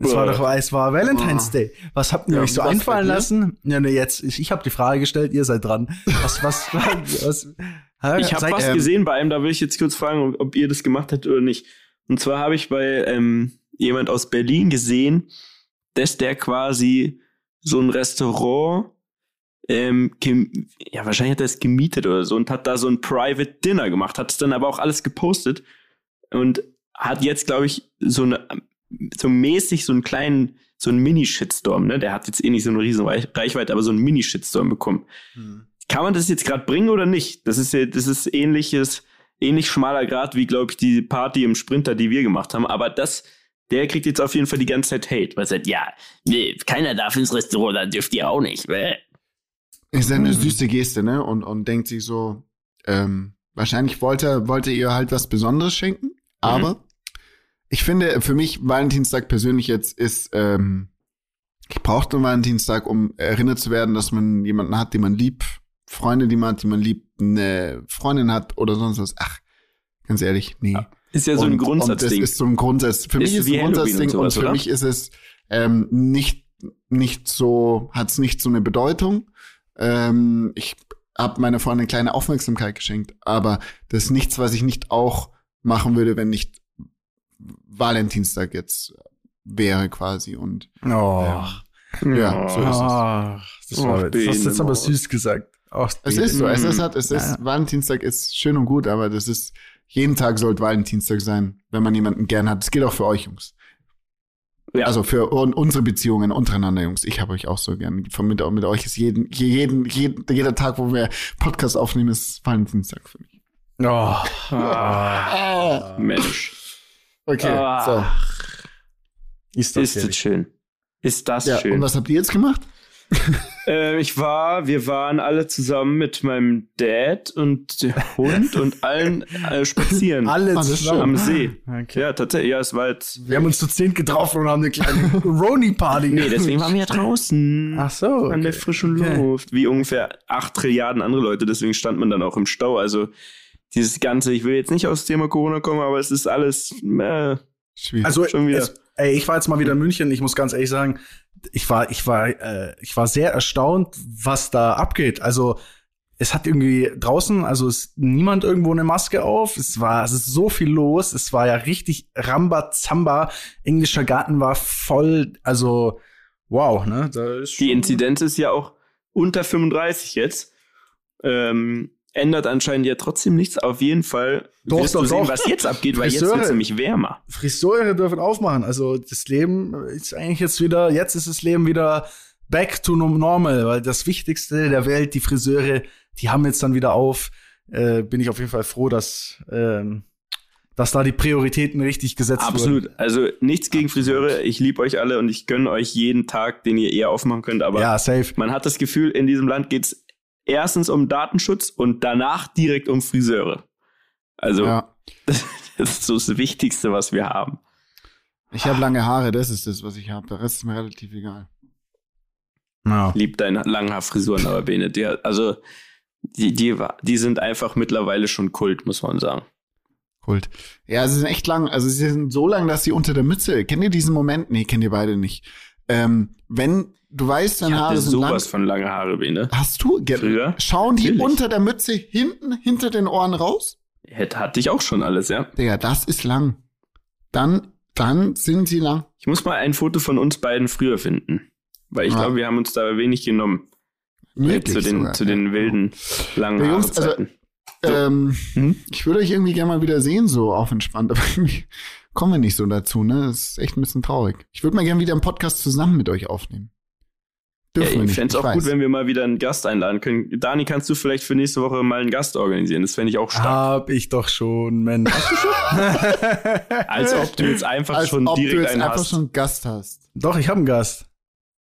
Es war doch, es war Valentine's Day. Was habt ihr Ja, euch so was einfallen lassen? Ja, ne, jetzt, ich, ich habe die Frage gestellt, ihr seid dran. Was, was, was? hä? Ich habe was ähm, gesehen bei einem, da will ich jetzt kurz fragen, ob, ob ihr das gemacht habt oder nicht. Und zwar habe ich bei ähm, jemand aus Berlin gesehen, dass der quasi so ein Restaurant, ähm, ja, wahrscheinlich hat er es gemietet oder so und hat da so ein Private Dinner gemacht, hat es dann aber auch alles gepostet und hat jetzt, glaube ich, so eine, so mäßig so einen kleinen, so einen Mini-Shitstorm, ne? Der hat jetzt eh nicht so eine riesen Reich- Reichweite, aber so einen Mini-Shitstorm bekommen. Kann man das jetzt gerade bringen oder nicht? Das ist ja, das ist ähnliches, ähnlich schmaler Grad wie, glaube ich, die Party im Sprinter, die wir gemacht haben. Aber das, der kriegt jetzt auf jeden Fall die ganze Zeit Hate, weil er sagt, ja, nee, keiner darf ins Restaurant, dann dürft ihr auch nicht. Bäh. Ist ja eine Mhm. süße Geste, ne? Und, und denkt sich so, ähm, wahrscheinlich wollte, wollte ihr halt was Besonderes schenken, aber ich finde, für mich Valentinstag persönlich jetzt ist, ähm, ich brauche den Valentinstag, um erinnert zu werden, dass man jemanden hat, den man liebt, Freunde, die man hat, die man liebt, eine Freundin hat oder sonst was. Ach, ganz ehrlich, nee. Ist ja so ein Und- Und Grundsatzding. das ist so ein Grundsatz. Für Ist mich ist es ein Halloween Grundsatzding und und, sowas, für oder? mich ist es ähm, nicht nicht so hat es nicht so eine Bedeutung. Ähm, ich habe meiner Freundin kleine Aufmerksamkeit geschenkt, aber das ist nichts, was ich nicht auch machen würde, wenn nicht Valentinstag jetzt wäre quasi und Oh. ja, so ist es. Ach, das Och, war jetzt, das hast du jetzt aber Bene, süß gesagt. Ach, Es ist so, es ist halt, es ist, Ja. Valentinstag ist schön und gut, aber das ist, jeden Tag sollte Valentinstag sein, wenn man jemanden gern hat. Das gilt auch für euch, Jungs. Ja. Also für un unsere Beziehungen untereinander, Jungs. Ich habe euch auch so gern. Von mit, mit euch ist jeden, jeden, jeden, jeder Tag, wo wir Podcast aufnehmen, ist Valentinstag für mich. Oh. Ah, Mensch. Okay, Ah, Ist Ist das das schön. Ist das so. Ja, schön. und was habt ihr jetzt gemacht? Äh, ich war, wir waren alle zusammen mit meinem Dad und dem Hund und allen äh, spazieren Alle zusammen. am See. Okay. Ja, tatsächlich. Ja, es war jetzt. Wir haben uns zu zehn getroffen und haben eine kleine Roni-Party Nee, deswegen waren wir ja draußen. Ach so. An der okay. frischen Okay. Luft. Wie ungefähr acht Trilliarden andere Leute. Deswegen stand man dann auch im Stau. Also dieses Ganze, ich will jetzt nicht aufs Thema Corona kommen, aber es ist alles äh, Schwierig. Also, Schon wieder. Es, ey, ich war jetzt mal wieder in München. Ich muss ganz ehrlich sagen, ich war, ich war, äh, ich war sehr erstaunt, was da abgeht. Also, es hat irgendwie draußen, also ist niemand irgendwo eine Maske auf. Es war, es ist so viel los. Es war ja richtig Rambazamba. Englischer Garten war voll, also, wow, ne? Die Inzidenz ist ja auch unter 35 jetzt. Ähm, ändert anscheinend ja trotzdem nichts. Auf jeden Fall Doch, wirst doch, du sehen, doch. was jetzt abgeht, weil jetzt Friseure. wird es nämlich wärmer. Friseure dürfen aufmachen. Also das Leben ist eigentlich jetzt wieder, jetzt ist das Leben wieder back to normal, weil das Wichtigste der Welt, die Friseure, die haben jetzt dann wieder auf. Äh, bin ich auf jeden Fall froh, dass, ähm, dass da die Prioritäten richtig gesetzt wurden. Absolut. Also nichts gegen Friseure. Ich liebe euch alle und ich gönne euch jeden Tag, den ihr eher aufmachen könnt. Aber Ja, safe. man hat das Gefühl, in diesem Land geht's erstens um Datenschutz und danach direkt um Friseure. Also, Ja. das, das ist so das Wichtigste, was wir haben. Ich habe lange Haare, das ist das, was ich habe. Der Rest ist mir relativ egal. Ja. Lieb deine Langhaarfrisuren, aber Bene, die, also, die, die, die sind einfach mittlerweile schon Kult, muss man sagen. Kult. Ja, sie sind echt lang. Also sie sind so lang, dass sie unter der Mütze. Kennt ihr diesen Moment? Nee, kennt ihr beide nicht. Ähm, wenn du weißt, Ich deine Haare sind lang. sowas von lange Haare, Bene. Hast du? Früher? Schauen die Natürlich. unter der Mütze hinten, hinter den Ohren raus? Hätte, hatte ich auch schon alles, ja. Digga, das ist lang. Dann, dann sind sie lang. Ich muss mal ein Foto von uns beiden früher finden. Weil ich Ja. glaube, wir haben uns da wenig genommen. Möglich zu den, sogar. zu den wilden, langen Ja, Jungs, also-. So. Ähm, Hm? ich würde euch irgendwie gerne mal wieder sehen, so auf entspannt, aber irgendwie kommen wir nicht so dazu, ne? Das ist echt ein bisschen traurig. Ich würde mal gerne wieder einen Podcast zusammen mit euch aufnehmen. Ja, Dürfen wir ich nicht. fände es auch weiß. gut, wenn wir mal wieder einen Gast einladen können. Dani, kannst du vielleicht für nächste Woche mal einen Gast organisieren? Das fände ich auch stark. Hab ich doch schon, Mensch. Als ob du jetzt einfach Als schon ob du direkt jetzt einen einfach hast. schon einen Gast hast. doch, ich habe einen Gast.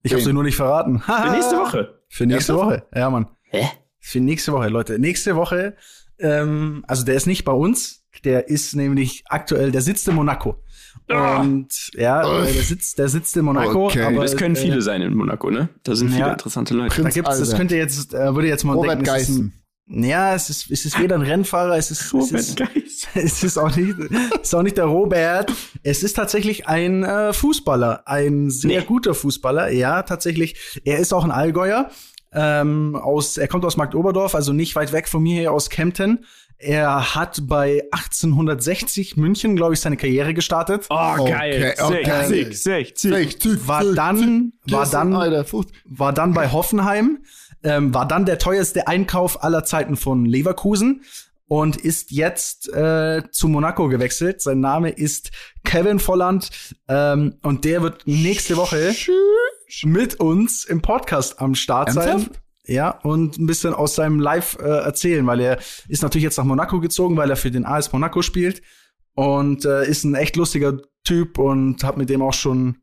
Ich habe sie nur nicht verraten. Für nächste Woche. Für nächste? Woche. Ja, Mann. Hä? Für nächste Woche, Leute. Nächste Woche, ähm, also der ist nicht bei uns, der ist nämlich aktuell, der sitzt in Monaco. Ah. Und ja, Oh. der sitzt, der sitzt in Monaco. Okay. aber, Das können viele Äh, sein in Monaco, ne? Da sind viele Ja. interessante Leute. Prinz da gibt's, das Albert. könnte jetzt, äh, würde jetzt mal Robert denken, es Geißen. ja, es ist, es ist weder ein Rennfahrer, es ist, es Robert ist, es ist auch nicht, es ist auch nicht der Robert. Es ist tatsächlich ein äh, Fußballer, ein sehr Nee. guter Fußballer. Ja, tatsächlich. Er ist auch ein Allgäuer. Ähm, aus, er kommt aus Marktoberdorf, also nicht weit weg von mir hier aus Kempten. Er hat bei 1860 München, glaube ich, seine Karriere gestartet. Oh, Okay, geil. okay. Sick, sick, sick, sick. War dann, war dann, war dann bei Hoffenheim, ähm, war dann der teuerste Einkauf aller Zeiten von Leverkusen und ist jetzt äh, zu Monaco gewechselt. Sein Name ist Kevin Volland ähm, und der wird nächste Woche mit uns im Podcast am Start sein. Ernsthaft? Ja, und ein bisschen aus seinem Live äh, erzählen, weil er ist natürlich jetzt nach Monaco gezogen, weil er für den AS Monaco spielt und äh, ist ein echt lustiger Typ und hab mit dem auch schon,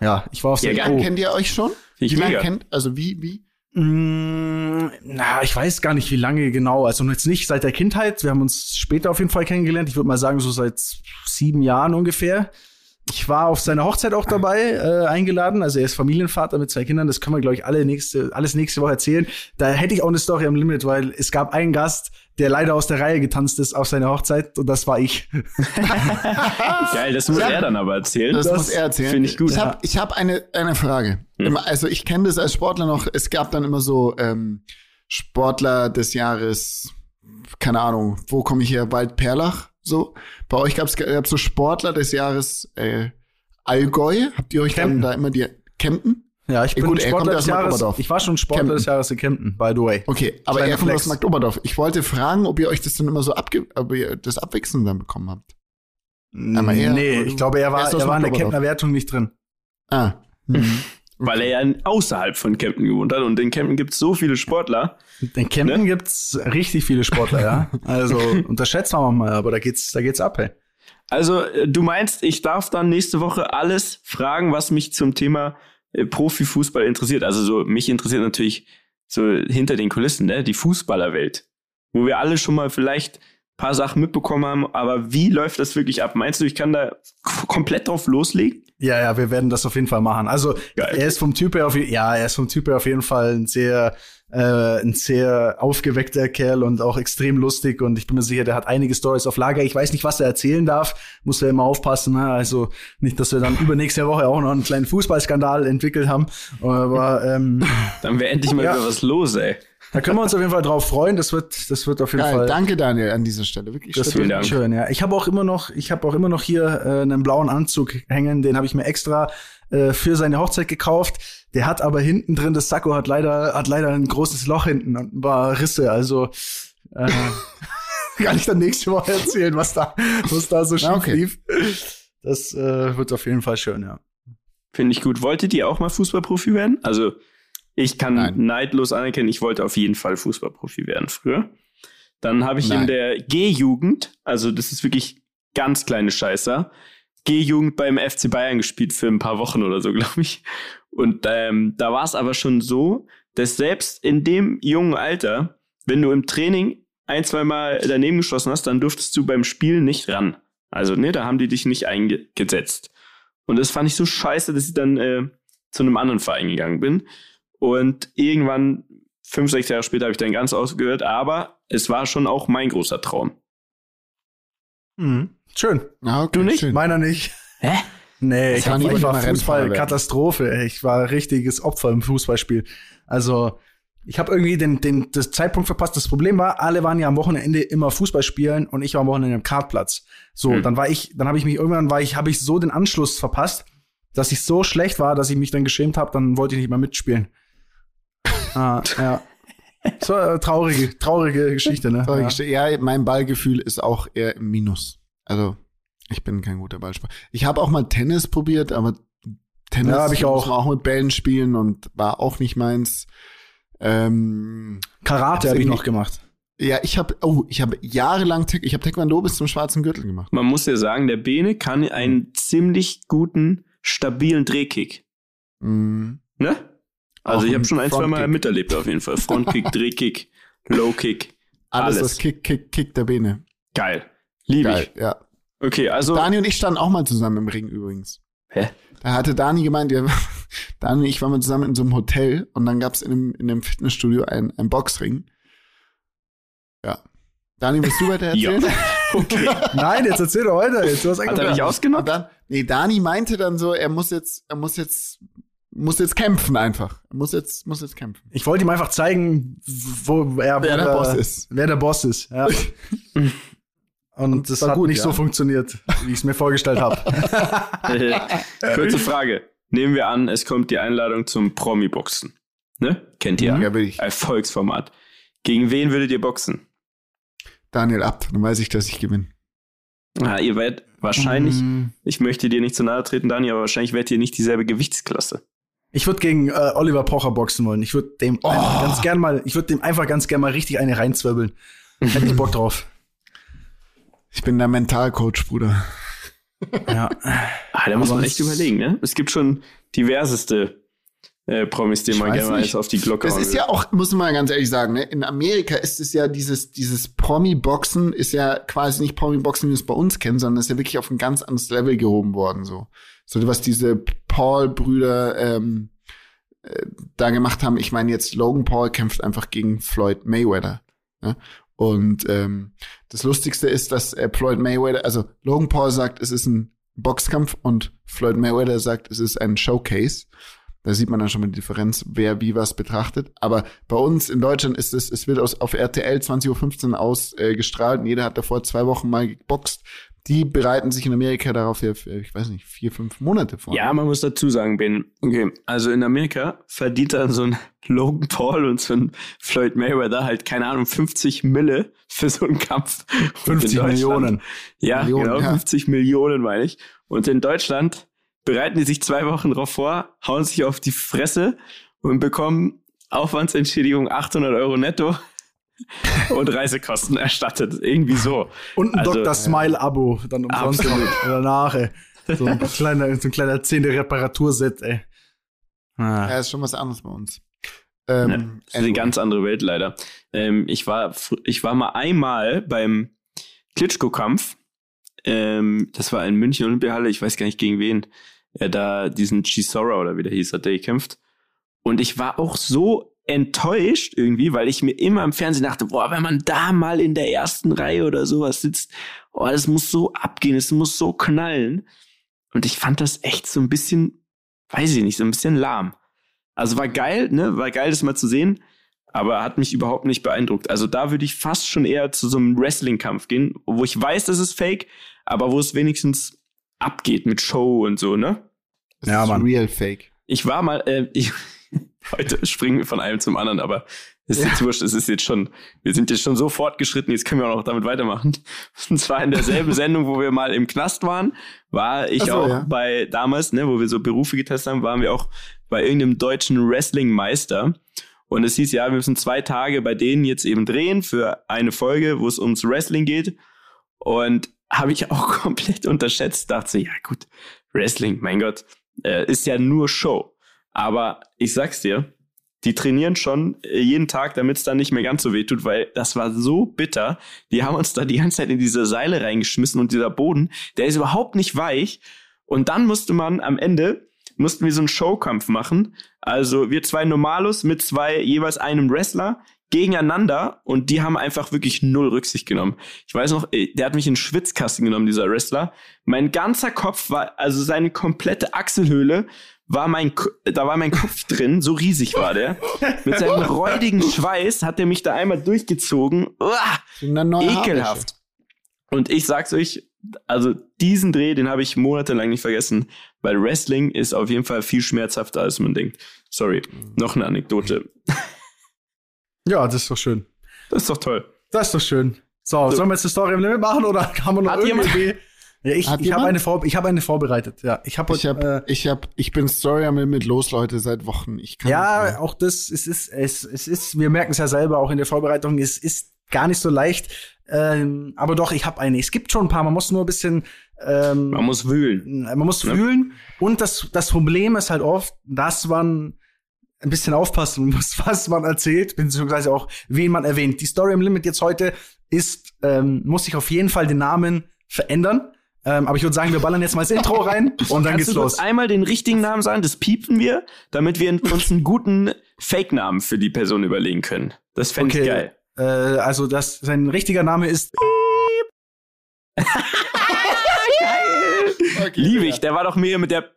ja, ich war auf Ja, seinem. Wie lange Oh. kennt ihr euch schon? Ich wie lange kennt, also wie, wie? Mm, na, ich weiß gar nicht, wie lange genau. Also jetzt nicht seit der Kindheit. Wir haben uns später auf jeden Fall kennengelernt. Ich würde mal sagen, so seit sieben Jahren ungefähr. Ich war auf seiner Hochzeit auch dabei, äh, eingeladen. Also er ist Familienvater mit zwei Kindern. Das können wir, glaube ich, alle nächste, alles nächste Woche erzählen. Da hätte ich auch eine Story am Limit, weil es gab einen Gast, der leider aus der Reihe getanzt ist auf seiner Hochzeit und das war ich. Geil, das muss Ja. er dann aber erzählen. Das, Das muss er erzählen. finde ich gut. Ich habe ich hab eine, eine Frage. Immer, also ich kenne das als Sportler noch. Es gab dann immer so ähm, Sportler des Jahres, keine Ahnung, wo komme ich her? Waldperlach. So. Bei euch gab es so Sportler des Jahres äh, Allgäu. Habt ihr euch Kempten. dann da immer die Kempen? Ja, ich Ja, bin gut, er Sportler des Jahres. Ich war schon Sportler Kempten. des Jahres in Kempten, by the way. Okay, aber Kleiner er kommt aus Marktoberdorf. Ich wollte fragen, ob ihr euch das dann immer so abge ob ihr das abwechselnd dann bekommen habt. Aber er- nee, ich glaube, er er war, aus er war in der. Kemptner Wertung nicht drin. Ah. Mhm. Weil er ja außerhalb von Kempten gewohnt hat und in Kempten gibt es so viele Sportler. In Kempten Ne? gibt's richtig viele Sportler, ja. Also unterschätzt man mal, aber da geht's, da geht's ab, ey. Also, äh, du meinst, ich darf dann nächste Woche alles fragen, was mich zum Thema äh, Profifußball interessiert. Also so, mich interessiert natürlich so hinter den Kulissen, ne, die Fußballerwelt. Wo wir alle schon mal vielleicht ein paar Sachen mitbekommen haben, aber wie läuft das wirklich ab? Meinst du, ich kann da komplett drauf loslegen? Ja, ja, wir werden das auf jeden Fall machen. Also Geil. er ist vom Typ her auf, ja, er ist vom Typ her auf jeden Fall ein sehr, äh, ein sehr aufgeweckter Kerl und auch extrem lustig und ich bin mir sicher, der hat einige Stories auf Lager. Ich weiß nicht, was er erzählen darf, muss er immer aufpassen. Ne? Also nicht, dass wir dann übernächste Woche auch noch einen kleinen Fußballskandal entwickelt haben. Aber ähm, Dann wäre endlich mal Ja. wieder was los, ey. Da können wir uns auf jeden Fall drauf freuen. Das wird, das wird auf jeden Geil, Fall. danke Daniel an dieser Stelle. Wirklich Das. Vielen wird schön, ja. Ich habe auch immer noch, ich habe auch immer noch hier äh, einen blauen Anzug hängen, den habe ich mir extra äh, für seine Hochzeit gekauft. Der hat aber hinten drin, das Sakko hat leider, hat leider ein großes Loch hinten und ein paar Risse. Also äh, kann ich dann nächste Woche erzählen, was da, was da so schief okay. lief. Das äh, wird auf jeden Fall schön, ja. Finde ich gut. Wolltet ihr auch mal Fußballprofi werden? Also, ich kann Nein. neidlos anerkennen, ich wollte auf jeden Fall Fußballprofi werden früher. Dann habe ich in Nein. der G-Jugend, also das ist wirklich ganz kleine Scheißer, G-Jugend beim FC Bayern gespielt für ein paar Wochen oder so, glaube ich. Und ähm, da war es aber schon so, dass selbst in dem jungen Alter, wenn du im Training ein, zwei Mal daneben geschossen hast, dann durftest du beim Spielen nicht ran. Also, ne, da haben die dich nicht eingesetzt. Und das fand ich so scheiße, dass ich dann äh, zu einem anderen Verein gegangen bin. Und irgendwann, fünf, sechs Jahre später, habe ich dann ganz ausgehört, aber es war schon auch mein großer Traum. Mhm. Schön. Ah, okay, Du nicht? schön. Meiner nicht. Hä? Nee, Das ich, hab, ich war. Fußball-Katastrophe. Ich war richtiges Opfer im Fußballspiel. Also, ich habe irgendwie den, den das Zeitpunkt verpasst. Das Problem war, alle waren ja am Wochenende immer Fußball spielen und ich war am Wochenende im Kartplatz. So, Hm. dann war ich, dann habe ich mich irgendwann, war ich, habe ich so den Anschluss verpasst, dass ich so schlecht war, dass ich mich dann geschämt habe. Dann wollte ich nicht mehr mitspielen. Ah, ja. So äh, traurige, traurige Geschichte, ne? Sorry, ja. geste- ja, mein Ballgefühl ist auch eher im Minus. Also, ich bin kein guter Ballspieler. Ich habe auch mal Tennis probiert, aber Tennis Ja, hab ich auch. muss man auch mit Bällen spielen und war auch nicht meins. Ähm, Karate habe ich noch gemacht. ja, ich habe, oh, ich habe jahrelang, ich habe Taekwondo bis zum schwarzen Gürtel gemacht. Man muss ja sagen, der Bene kann einen ziemlich guten, stabilen Drehkick. Mhm. Ne? Also Auch ich habe schon ein, zwei Mal miterlebt auf jeden Fall. Frontkick, Drehkick, Lowkick. Alles, Alles. was Kick, Kick, Kick der Bene. Geil. Liebe ich. ja. Okay, also. Dani und ich standen auch mal zusammen im Ring übrigens. Hä? Da hatte Dani gemeint, ja, Dani und ich waren mal zusammen in so einem Hotel und dann gab's in dem, in dem Fitnessstudio ein, ein Boxring. Ja. Dani, willst du weiter Ja. erzählen? Okay. Nein, jetzt erzähl doch weiter. Jetzt, du hast Hat er mich ausgenockt? dann, nee, Dani meinte dann so, er muss jetzt, er muss jetzt, muss jetzt kämpfen einfach. Muss jetzt, muss jetzt kämpfen. Ich wollte ihm einfach zeigen, wo er Wer der Boss ist. Wer der Boss ist. Ja. Und das war hat gut, nicht ja. so funktioniert, wie ich es mir vorgestellt habe. Kurze Frage. Nehmen wir an, es kommt die Einladung zum Promi-Boxen. Ne? Kennt ihr? Ja, will ich. Erfolgsformat. Gegen wen würdet ihr boxen? Daniel ab, dann weiß ich, dass ich gewinne. Ah, ihr werdet wahrscheinlich, Mm, ich möchte dir nicht zu nahe treten, Dani, aber wahrscheinlich werdet ihr nicht dieselbe Gewichtsklasse. Ich würde gegen äh, Oliver Pocher boxen wollen. Ich würde dem Oh. einfach ganz gern mal, ich würde dem einfach ganz gern mal richtig eine reinzwirbeln. Hätte ich Bock drauf. Ich bin der Mentalcoach, Bruder. Ja. Ah, da muss man echt überlegen, ne? Es gibt schon diverseste äh, Promis, denen Ich man gerne mal jetzt auf die Glocke Das ist ja auch, muss man ganz ehrlich sagen, ne? in Amerika ist es ja dieses, dieses Promi-Boxen ist ja quasi nicht Promi-Boxen, wie wir es bei uns kennen, sondern ist ja wirklich auf ein ganz anderes Level gehoben worden, so. So was diese Paul-Brüder ähm, äh, da gemacht haben. Ich meine jetzt, Logan Paul kämpft einfach gegen Floyd Mayweather. Ne? Und ähm, das Lustigste ist, dass äh, Floyd Mayweather, also Logan Paul sagt, es ist ein Boxkampf und Floyd Mayweather sagt, es ist ein Showcase. Da sieht man dann schon mal die Differenz, wer wie was betrachtet. Aber bei uns in Deutschland ist es, es wird aus, auf RTL 20.15 Uhr ausgestrahlt äh, gestrahlt und jeder hat davor zwei Wochen mal geboxt. Die bereiten sich in Amerika darauf ja für, ich weiß nicht, vier, fünf Monate vor. Ja, man muss dazu sagen, Ben, okay, also in Amerika verdient dann so ein Logan Paul und so ein Floyd Mayweather halt, keine Ahnung, 50 Mille für so einen Kampf. Und in 50 Deutschland- Millionen. Ja, Millionen, genau, ja. 50 Millionen meine ich. Und in Deutschland bereiten die sich zwei Wochen drauf vor, hauen sich auf die Fresse und bekommen Aufwandsentschädigung 800 Euro netto und Reisekosten erstattet. Irgendwie so. Und ein Also, Dr. Smile-Abo dann umsonst Absolut. danach, ey. So ein kleiner, so ein kleiner 10 Reparaturset, ey. Ah. Ja, ist schon was anderes bei uns. Ähm, Ja, das ist eine ganz andere Welt leider. Ähm, ich, war, ich war mal einmal beim Klitschko-Kampf. Ähm, das war in München Olympiahalle. Ich weiß gar nicht gegen wen er da diesen Chisora oder wie der hieß, hat der gekämpft. Und ich war auch so enttäuscht irgendwie, weil ich mir immer im Fernsehen dachte, boah, wenn man da mal in der ersten Reihe oder sowas sitzt, oh, das muss so abgehen, es muss so knallen. Und ich fand das echt so ein bisschen, weiß ich nicht, so ein bisschen lahm. Also war geil, ne? War geil, das mal zu sehen, aber hat mich überhaupt nicht beeindruckt. Also da würde ich fast schon eher zu so einem Wrestling-Kampf gehen, wo ich weiß, das ist fake, aber wo es wenigstens abgeht mit Show und so, ne? Das Ja, Mann. real fake. Ich war mal, äh, ich, heute springen wir von einem zum anderen, aber es ist jetzt wurscht, es ist jetzt schon, wir sind jetzt schon so fortgeschritten, jetzt können wir auch noch damit weitermachen. Und zwar in derselben Sendung, wo wir mal im Knast waren, war ich so, auch ja. bei damals, ne, wo wir so Berufe getestet haben, waren wir auch bei irgendeinem deutschen Wrestling-Meister. Und es hieß, ja, wir müssen zwei Tage bei denen jetzt eben drehen für eine Folge, wo es ums Wrestling geht. Und habe ich auch komplett unterschätzt. Dachte, so, ja gut, Wrestling, mein Gott, äh, ist ja nur Show. Aber ich sag's dir, die trainieren schon äh, jeden Tag, damit es dann nicht mehr ganz so weh tut, weil das war so bitter. Die haben uns da die ganze Zeit in diese Seile reingeschmissen und dieser Boden, der ist überhaupt nicht weich. Und dann musste man am Ende, mussten wir so einen Showkampf machen. Also wir zwei Normalos mit zwei jeweils einem Wrestler gegeneinander und die haben einfach wirklich null Rücksicht genommen. Ich weiß noch, äh, der hat mich in den Schwitzkasten genommen, dieser Wrestler. Mein ganzer Kopf war, also seine komplette Achselhöhle war mein, da war mein Kopf drin, so riesig war der. Mit seinem räudigen Schweiß hat er mich da einmal durchgezogen. Uah, ekelhaft. Und ich sag's euch, also diesen Dreh, den habe ich monatelang nicht vergessen, weil Wrestling ist auf jeden Fall viel schmerzhafter, als man denkt. Sorry, noch eine Anekdote. Ja, das ist doch schön. Das ist doch toll. Das ist doch schön. So, so. sollen wir jetzt die Story im Limit machen oder haben wir noch Hat irgendeine Idee? Ja, ich, ich habe eine, Vor ich hab eine vorbereitet. Ja, ich habe ich hab, äh, ich hab, ich bin Story am Limit los, Leute, seit Wochen. Ich kann ja, auch das, es ist, es, es ist, wir merken es ja selber auch in der Vorbereitung, es ist gar nicht so leicht. Ähm, aber doch, ich habe eine. Es gibt schon ein paar, man muss nur ein bisschen ähm, Man muss wühlen. Man muss ne? wühlen. Und das, das Problem ist halt oft, dass man ein bisschen aufpassen muss, was man erzählt, beziehungsweise auch, wen man erwähnt. Die Story im Limit jetzt heute ist, ähm, muss sich auf jeden Fall den Namen verändern. Ähm, aber ich würde sagen, wir ballern jetzt mal das Intro rein und dann Kannst geht's du los. Einmal den richtigen Namen sagen, das piepen wir, damit wir uns einen guten Fake-Namen für die Person überlegen können. Das fände okay. ich geil. Äh, also das, sein richtiger Name ist. geil. Okay, Liebe ich, der war doch mehr mit der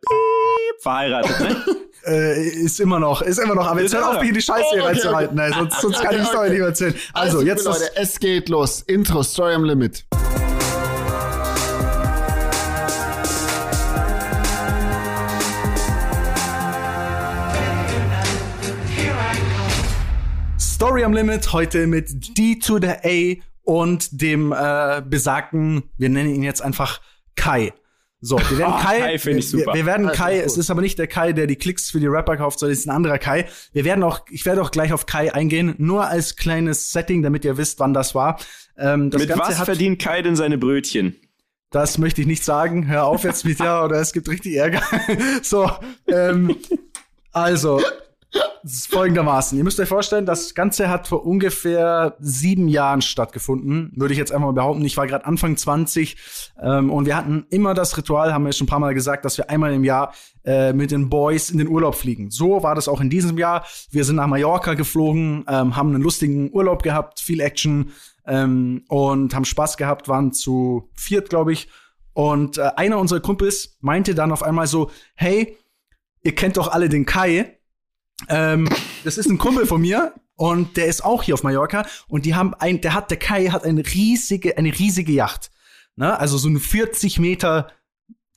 verheiratet, ne? äh, ist immer noch, ist immer noch, aber jetzt hör auf, mich in die Scheiße hier oh, okay, reinzuhalten, okay. sonst, sonst kann ich die Story nicht erzählen. Also, also jetzt. Leute, es geht los. Intro, Story am Limit. Story am Limit heute mit D to the A und dem äh, besagten, wir nennen ihn jetzt einfach Kai. So, wir werden oh, Kai, Kai wir, wir, wir, werden Kai, es ist aber nicht der Kai, der die Klicks für die Rapper kauft, sondern es ist ein anderer Kai. Wir werden auch, ich werde auch gleich auf Kai eingehen, nur als kleines Setting, damit ihr wisst, wann das war. Ähm, das mit Ganze was hat, verdient Kai denn seine Brötchen? Das möchte ich nicht sagen. Hör auf jetzt mit ja, oder es gibt richtig Ärger. so, ähm, also folgendermaßen. Ihr müsst euch vorstellen, das Ganze hat vor ungefähr sieben Jahren stattgefunden, würde ich jetzt einfach mal behaupten. Ich war gerade Anfang 20 ähm, und wir hatten immer das Ritual, haben wir schon ein paar Mal gesagt, dass wir einmal im Jahr äh, mit den Boys in den Urlaub fliegen. So war das auch in diesem Jahr. Wir sind nach Mallorca geflogen, ähm, haben einen lustigen Urlaub gehabt, viel Action ähm, und haben Spaß gehabt, waren zu viert, glaube ich. Und äh, einer unserer Kumpels meinte dann auf einmal so, hey, ihr kennt doch alle den Kai ähm, das ist ein Kumpel von mir und der ist auch hier auf Mallorca und die haben ein, der hat, der Kai hat eine riesige, eine riesige Yacht. Ne? Also so ein 40 Meter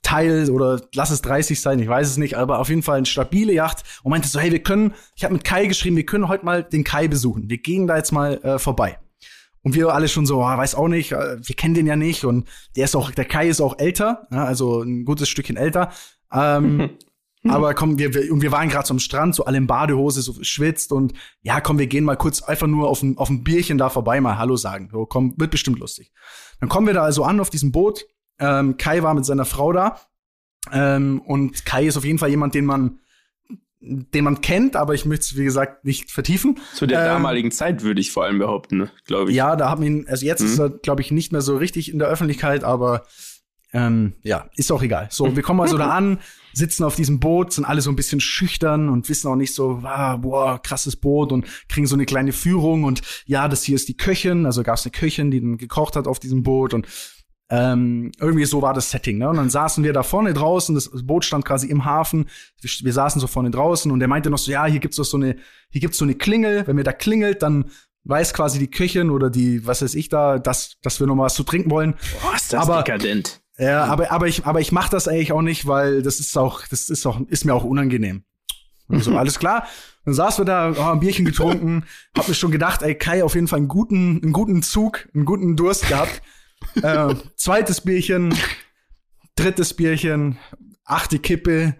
Teil oder lass es 30 sein, ich weiß es nicht, aber auf jeden Fall eine stabile Yacht und meinte so, hey, wir können, ich habe mit Kai geschrieben, wir können heute mal den Kai besuchen. Wir gehen da jetzt mal äh, vorbei. Und wir alle schon so, oh, weiß auch nicht, äh, wir kennen den ja nicht und der ist auch, der Kai ist auch älter, ja, also ein gutes Stückchen älter. Ähm, Mhm. Aber komm, wir, wir, und wir waren gerade so am Strand, so alle in Badehose, so schwitzt und ja, komm, wir gehen mal kurz einfach nur auf ein, auf ein Bierchen da vorbei, mal Hallo sagen. So, komm, wird bestimmt lustig. Dann kommen wir da also an auf diesem Boot. Ähm, Kai war mit seiner Frau da. Ähm, und Kai ist auf jeden Fall jemand, den man, den man kennt, aber ich möchte es, wie gesagt, nicht vertiefen. Zu der ähm, damaligen Zeit würde ich vor allem behaupten, ne? glaube ich. Ja, da haben ihn, also jetzt mhm. ist er, glaube ich, nicht mehr so richtig in der Öffentlichkeit, aber ähm, ja, ist auch egal. So, wir kommen also da an, sitzen auf diesem Boot, sind alle so ein bisschen schüchtern und wissen auch nicht so, ah, boah, krasses Boot und kriegen so eine kleine Führung und ja, das hier ist die Köchin, also gab es eine Köchin, die dann gekocht hat auf diesem Boot und ähm, irgendwie so war das Setting, ne? Und dann saßen wir da vorne draußen, das Boot stand quasi im Hafen, wir, wir saßen so vorne draußen und der meinte noch so, ja, hier gibt's doch so eine, hier gibt's so eine Klingel, wenn mir da klingelt, dann weiß quasi die Köchin oder die, was weiß ich da, dass, dass wir noch mal was zu trinken wollen. Boah, ist das Aber, dekadent. Ja, aber, aber ich, aber ich mache das eigentlich auch nicht, weil das ist auch, das ist auch, ist mir auch unangenehm. Und so, alles klar. Dann saßen wir da, haben ein Bierchen getrunken, hab mir schon gedacht, ey, Kai auf jeden Fall einen guten, einen guten Zug, einen guten Durst gehabt. äh, zweites Bierchen, drittes Bierchen, achte Kippe,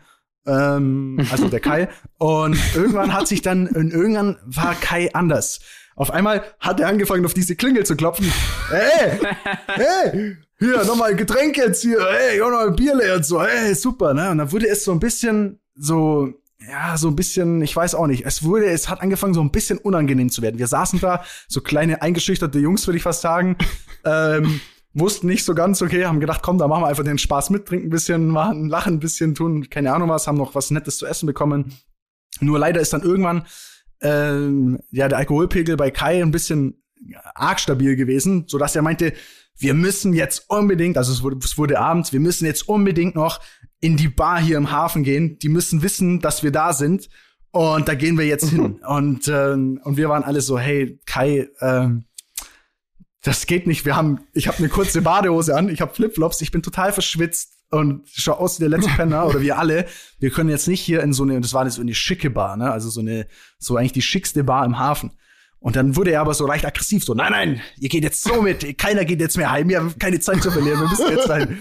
ähm, also der Kai. Und irgendwann hat sich dann, irgendwann war Kai anders. Auf einmal hat er angefangen, auf diese Klingel zu klopfen. Hey, hey, hier, nochmal ein Getränk jetzt hier, hey, auch noch ein Bier leer und so, hey, super, ne? Und dann wurde es so ein bisschen so, ja, so ein bisschen, ich weiß auch nicht. Es wurde, es hat angefangen, so ein bisschen unangenehm zu werden. Wir saßen da, so kleine eingeschüchterte Jungs, würde ich fast sagen. ähm, wussten nicht so ganz, okay, haben gedacht, komm, da machen wir einfach den Spaß mit, trinken ein bisschen, machen, lachen ein bisschen, tun keine Ahnung was, haben noch was Nettes zu essen bekommen. Nur leider ist dann irgendwann ähm, ja der Alkoholpegel bei Kai ein bisschen arg stabil gewesen, so dass er meinte, wir müssen jetzt unbedingt, also es wurde, es wurde abends, wir müssen jetzt unbedingt noch in die Bar hier im Hafen gehen. Die müssen wissen, dass wir da sind. Und da gehen wir jetzt hin. Und, äh, und wir waren alle so, hey, Kai, äh, das geht nicht. Wir haben, ich habe eine kurze Badehose an, ich habe Flipflops, ich bin total verschwitzt und schau aus wie der letzte Penner oder wir alle. Wir können jetzt nicht hier in so eine, das war so eine schicke Bar, ne? Also so eine, so eigentlich die schickste Bar im Hafen. Und dann wurde er aber so leicht aggressiv, so, nein, nein, ihr geht jetzt so mit, keiner geht jetzt mehr heim, wir haben keine Zeit zu verlieren, wir müssen jetzt dahin.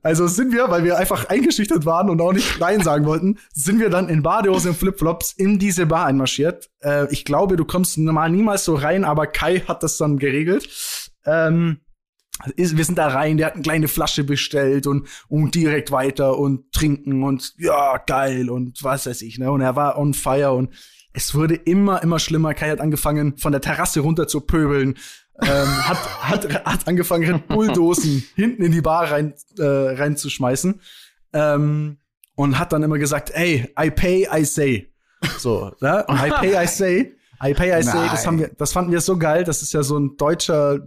Also sind wir, weil wir einfach eingeschüchtert waren und auch nicht Nein sagen wollten, sind wir dann in Badehose und Flipflops in diese Bar einmarschiert. Äh, ich glaube, du kommst normal niemals so rein, aber Kai hat das dann geregelt. Ähm, ist, wir sind da rein, der hat eine kleine Flasche bestellt und, und direkt weiter und trinken und ja, geil und was weiß ich, ne? Und er war on fire und es wurde immer, immer schlimmer. Kai hat angefangen, von der Terrasse runter zu pöbeln, ähm, hat, hat, hat angefangen, Red Bulldosen hinten in die Bar rein, äh, reinzuschmeißen. Ähm, und hat dann immer gesagt, ey, I pay, I say. So, ne? I pay, I say. I pay, I say. Das, haben wir, das fanden wir so geil. Das ist ja so ein deutscher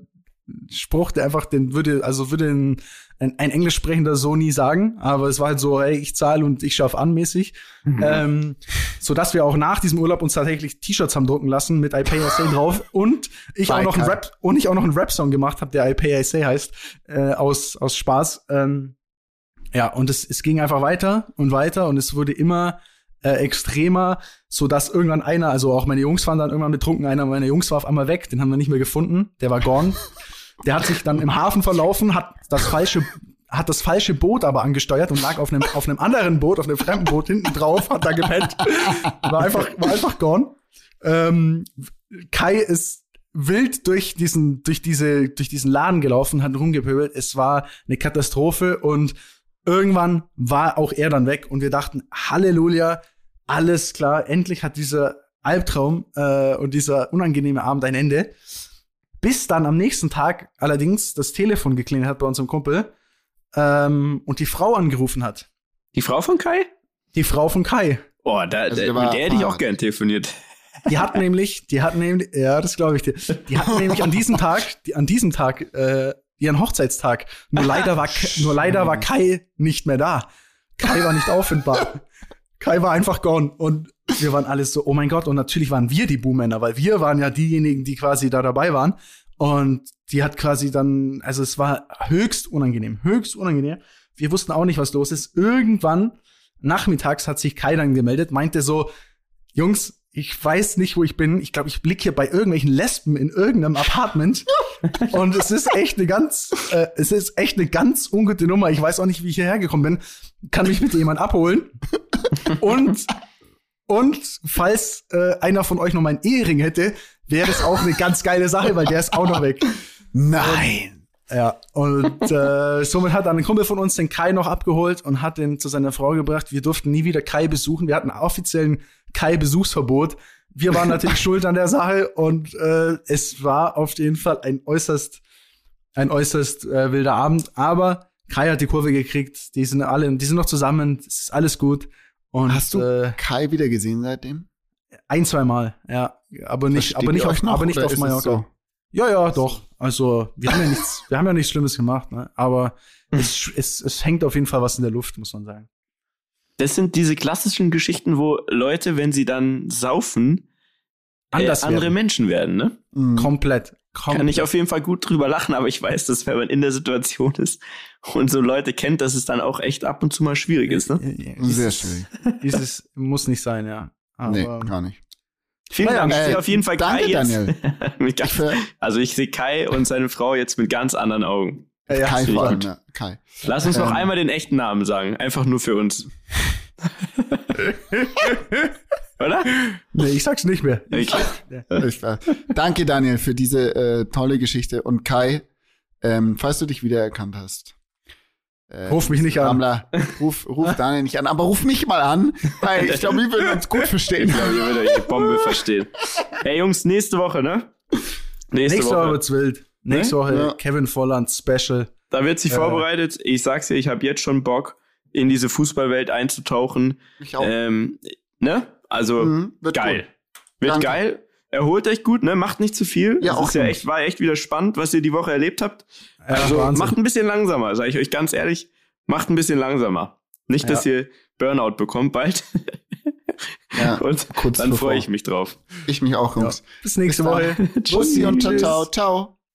Spruch, der einfach den würde, also würde ein, ein, ein englisch sprechender so nie sagen, aber es war halt so, ey, ich zahle und ich schaff an mäßig. Mhm. Ähm, so dass wir auch nach diesem Urlaub uns tatsächlich T-Shirts haben drucken lassen mit I Pay I Say drauf und ich auch noch ein Rap und ich auch noch einen Rap-Song gemacht habe, der I Pay I Say heißt, äh, aus, aus Spaß. Ähm, ja, und es, es ging einfach weiter und weiter und es wurde immer äh, extremer, so dass irgendwann einer, also auch meine Jungs waren dann irgendwann betrunken, einer meiner Jungs war auf einmal weg, den haben wir nicht mehr gefunden, der war gone. Der hat sich dann im Hafen verlaufen, hat das falsche hat das falsche Boot aber angesteuert und lag auf einem auf einem anderen Boot, auf einem fremden Boot hinten drauf, hat da gepennt. War einfach war einfach gone. Ähm, Kai ist wild durch diesen durch diese durch diesen Laden gelaufen, hat rumgepöbelt. Es war eine Katastrophe und irgendwann war auch er dann weg und wir dachten Halleluja, alles klar, endlich hat dieser Albtraum äh, und dieser unangenehme Abend ein Ende. Bis dann am nächsten Tag allerdings das Telefon geklingelt hat bei unserem Kumpel ähm, und die Frau angerufen hat. Die Frau von Kai? Die Frau von Kai. Oh, da, also der mit der hätte ich auch gern telefoniert. Die hat nämlich, die hat nämlich, ja, das glaube ich dir. Die hat nämlich an diesem Tag, die, an diesem Tag äh, ihren Hochzeitstag. Nur leider war, nur leider war Kai nicht mehr da. Kai war nicht auffindbar. Kai war einfach gone und wir waren alles so, oh mein Gott, und natürlich waren wir die Buhmänner, weil wir waren ja diejenigen, die quasi da dabei waren. Und die hat quasi dann, also es war höchst unangenehm, höchst unangenehm. Wir wussten auch nicht, was los ist. Irgendwann nachmittags hat sich Kai dann gemeldet, meinte so, Jungs, ich weiß nicht, wo ich bin. Ich glaube, ich blicke hier bei irgendwelchen Lesben in irgendeinem Apartment. und es ist echt eine ganz, äh, es ist echt eine ganz ungute Nummer. Ich weiß auch nicht, wie ich hierher gekommen bin. Kann mich bitte jemand abholen? und und falls äh, einer von euch noch meinen Ehering hätte, wäre das auch eine ganz geile Sache, weil der ist auch noch weg. Nein. Ja, und äh, somit hat dann ein Kumpel von uns den Kai noch abgeholt und hat den zu seiner Frau gebracht. Wir durften nie wieder Kai besuchen. Wir hatten offiziellen Kai-Besuchsverbot. Wir waren natürlich schuld an der Sache und äh, es war auf jeden Fall ein äußerst, ein äußerst äh, wilder Abend. Aber Kai hat die Kurve gekriegt. Die sind alle, die sind noch zusammen. Es ist alles gut. Und, Hast du äh, Kai wieder gesehen seitdem? Ein, zwei Mal, ja. Aber nicht, aber nicht auf, noch, aber nicht auf Mallorca. So? Ja, ja, doch. Also, wir haben ja nichts, wir haben ja nichts Schlimmes gemacht, ne? Aber hm. es, es, es hängt auf jeden Fall was in der Luft, muss man sagen. Das sind diese klassischen Geschichten, wo Leute, wenn sie dann saufen, Anders äh, andere werden. Menschen werden, ne? Mhm. Komplett. Komplett. Kann ich auf jeden Fall gut drüber lachen, aber ich weiß, dass wenn man in der Situation ist und so Leute kennt, dass es dann auch echt ab und zu mal schwierig ist. Ne? Sehr schwierig. Dieses muss nicht sein, ja. Aber nee, gar nicht. Vielen Dank. Ich sehe auf jeden Fall danke, Kai jetzt. Daniel. ganz, also ich sehe Kai und seine Frau jetzt mit ganz anderen Augen. Ja, Kai vor allem, ja. Kai. Lass uns ähm. noch einmal den echten Namen sagen. Einfach nur für uns. Oder? Nee, ich sag's nicht mehr. Okay. Danke, Daniel, für diese äh, tolle Geschichte. Und Kai, ähm, falls du dich wiedererkannt hast, Äh, Ruf mich nicht an. Rammler, ruf, ruf Daniel nicht an, aber ruf mich mal an, weil ich glaube, wir würden uns gut verstehen. Ich glaube, würdet euch die Bombe verstehen. Ey, Jungs, nächste Woche, ne? Nächste, Nächste Woche Woche. wird's wild. Nächste Woche Ja. Kevin Volland Special. Da wird sich Äh. vorbereitet. Ich sag's dir, ich habe jetzt schon Bock, in diese Fußballwelt einzutauchen. Ich auch. Ähm, ne? Also, Mhm, wird geil. gut. Wird Danke. geil. Erholt euch gut, ne? Macht nicht zu viel. Ja, das auch ist ja echt, war echt wieder spannend, was ihr die Woche erlebt habt. Ja, Also Wahnsinn. macht ein bisschen langsamer, sage ich euch ganz ehrlich. Macht ein bisschen langsamer. Nicht, dass ihr Burnout bekommt bald. Ja, Und kurz dann freue ich mich drauf. Ich mich auch, Jungs. Bis nächste Bis. Woche. Tschüssi und ciao, ciao.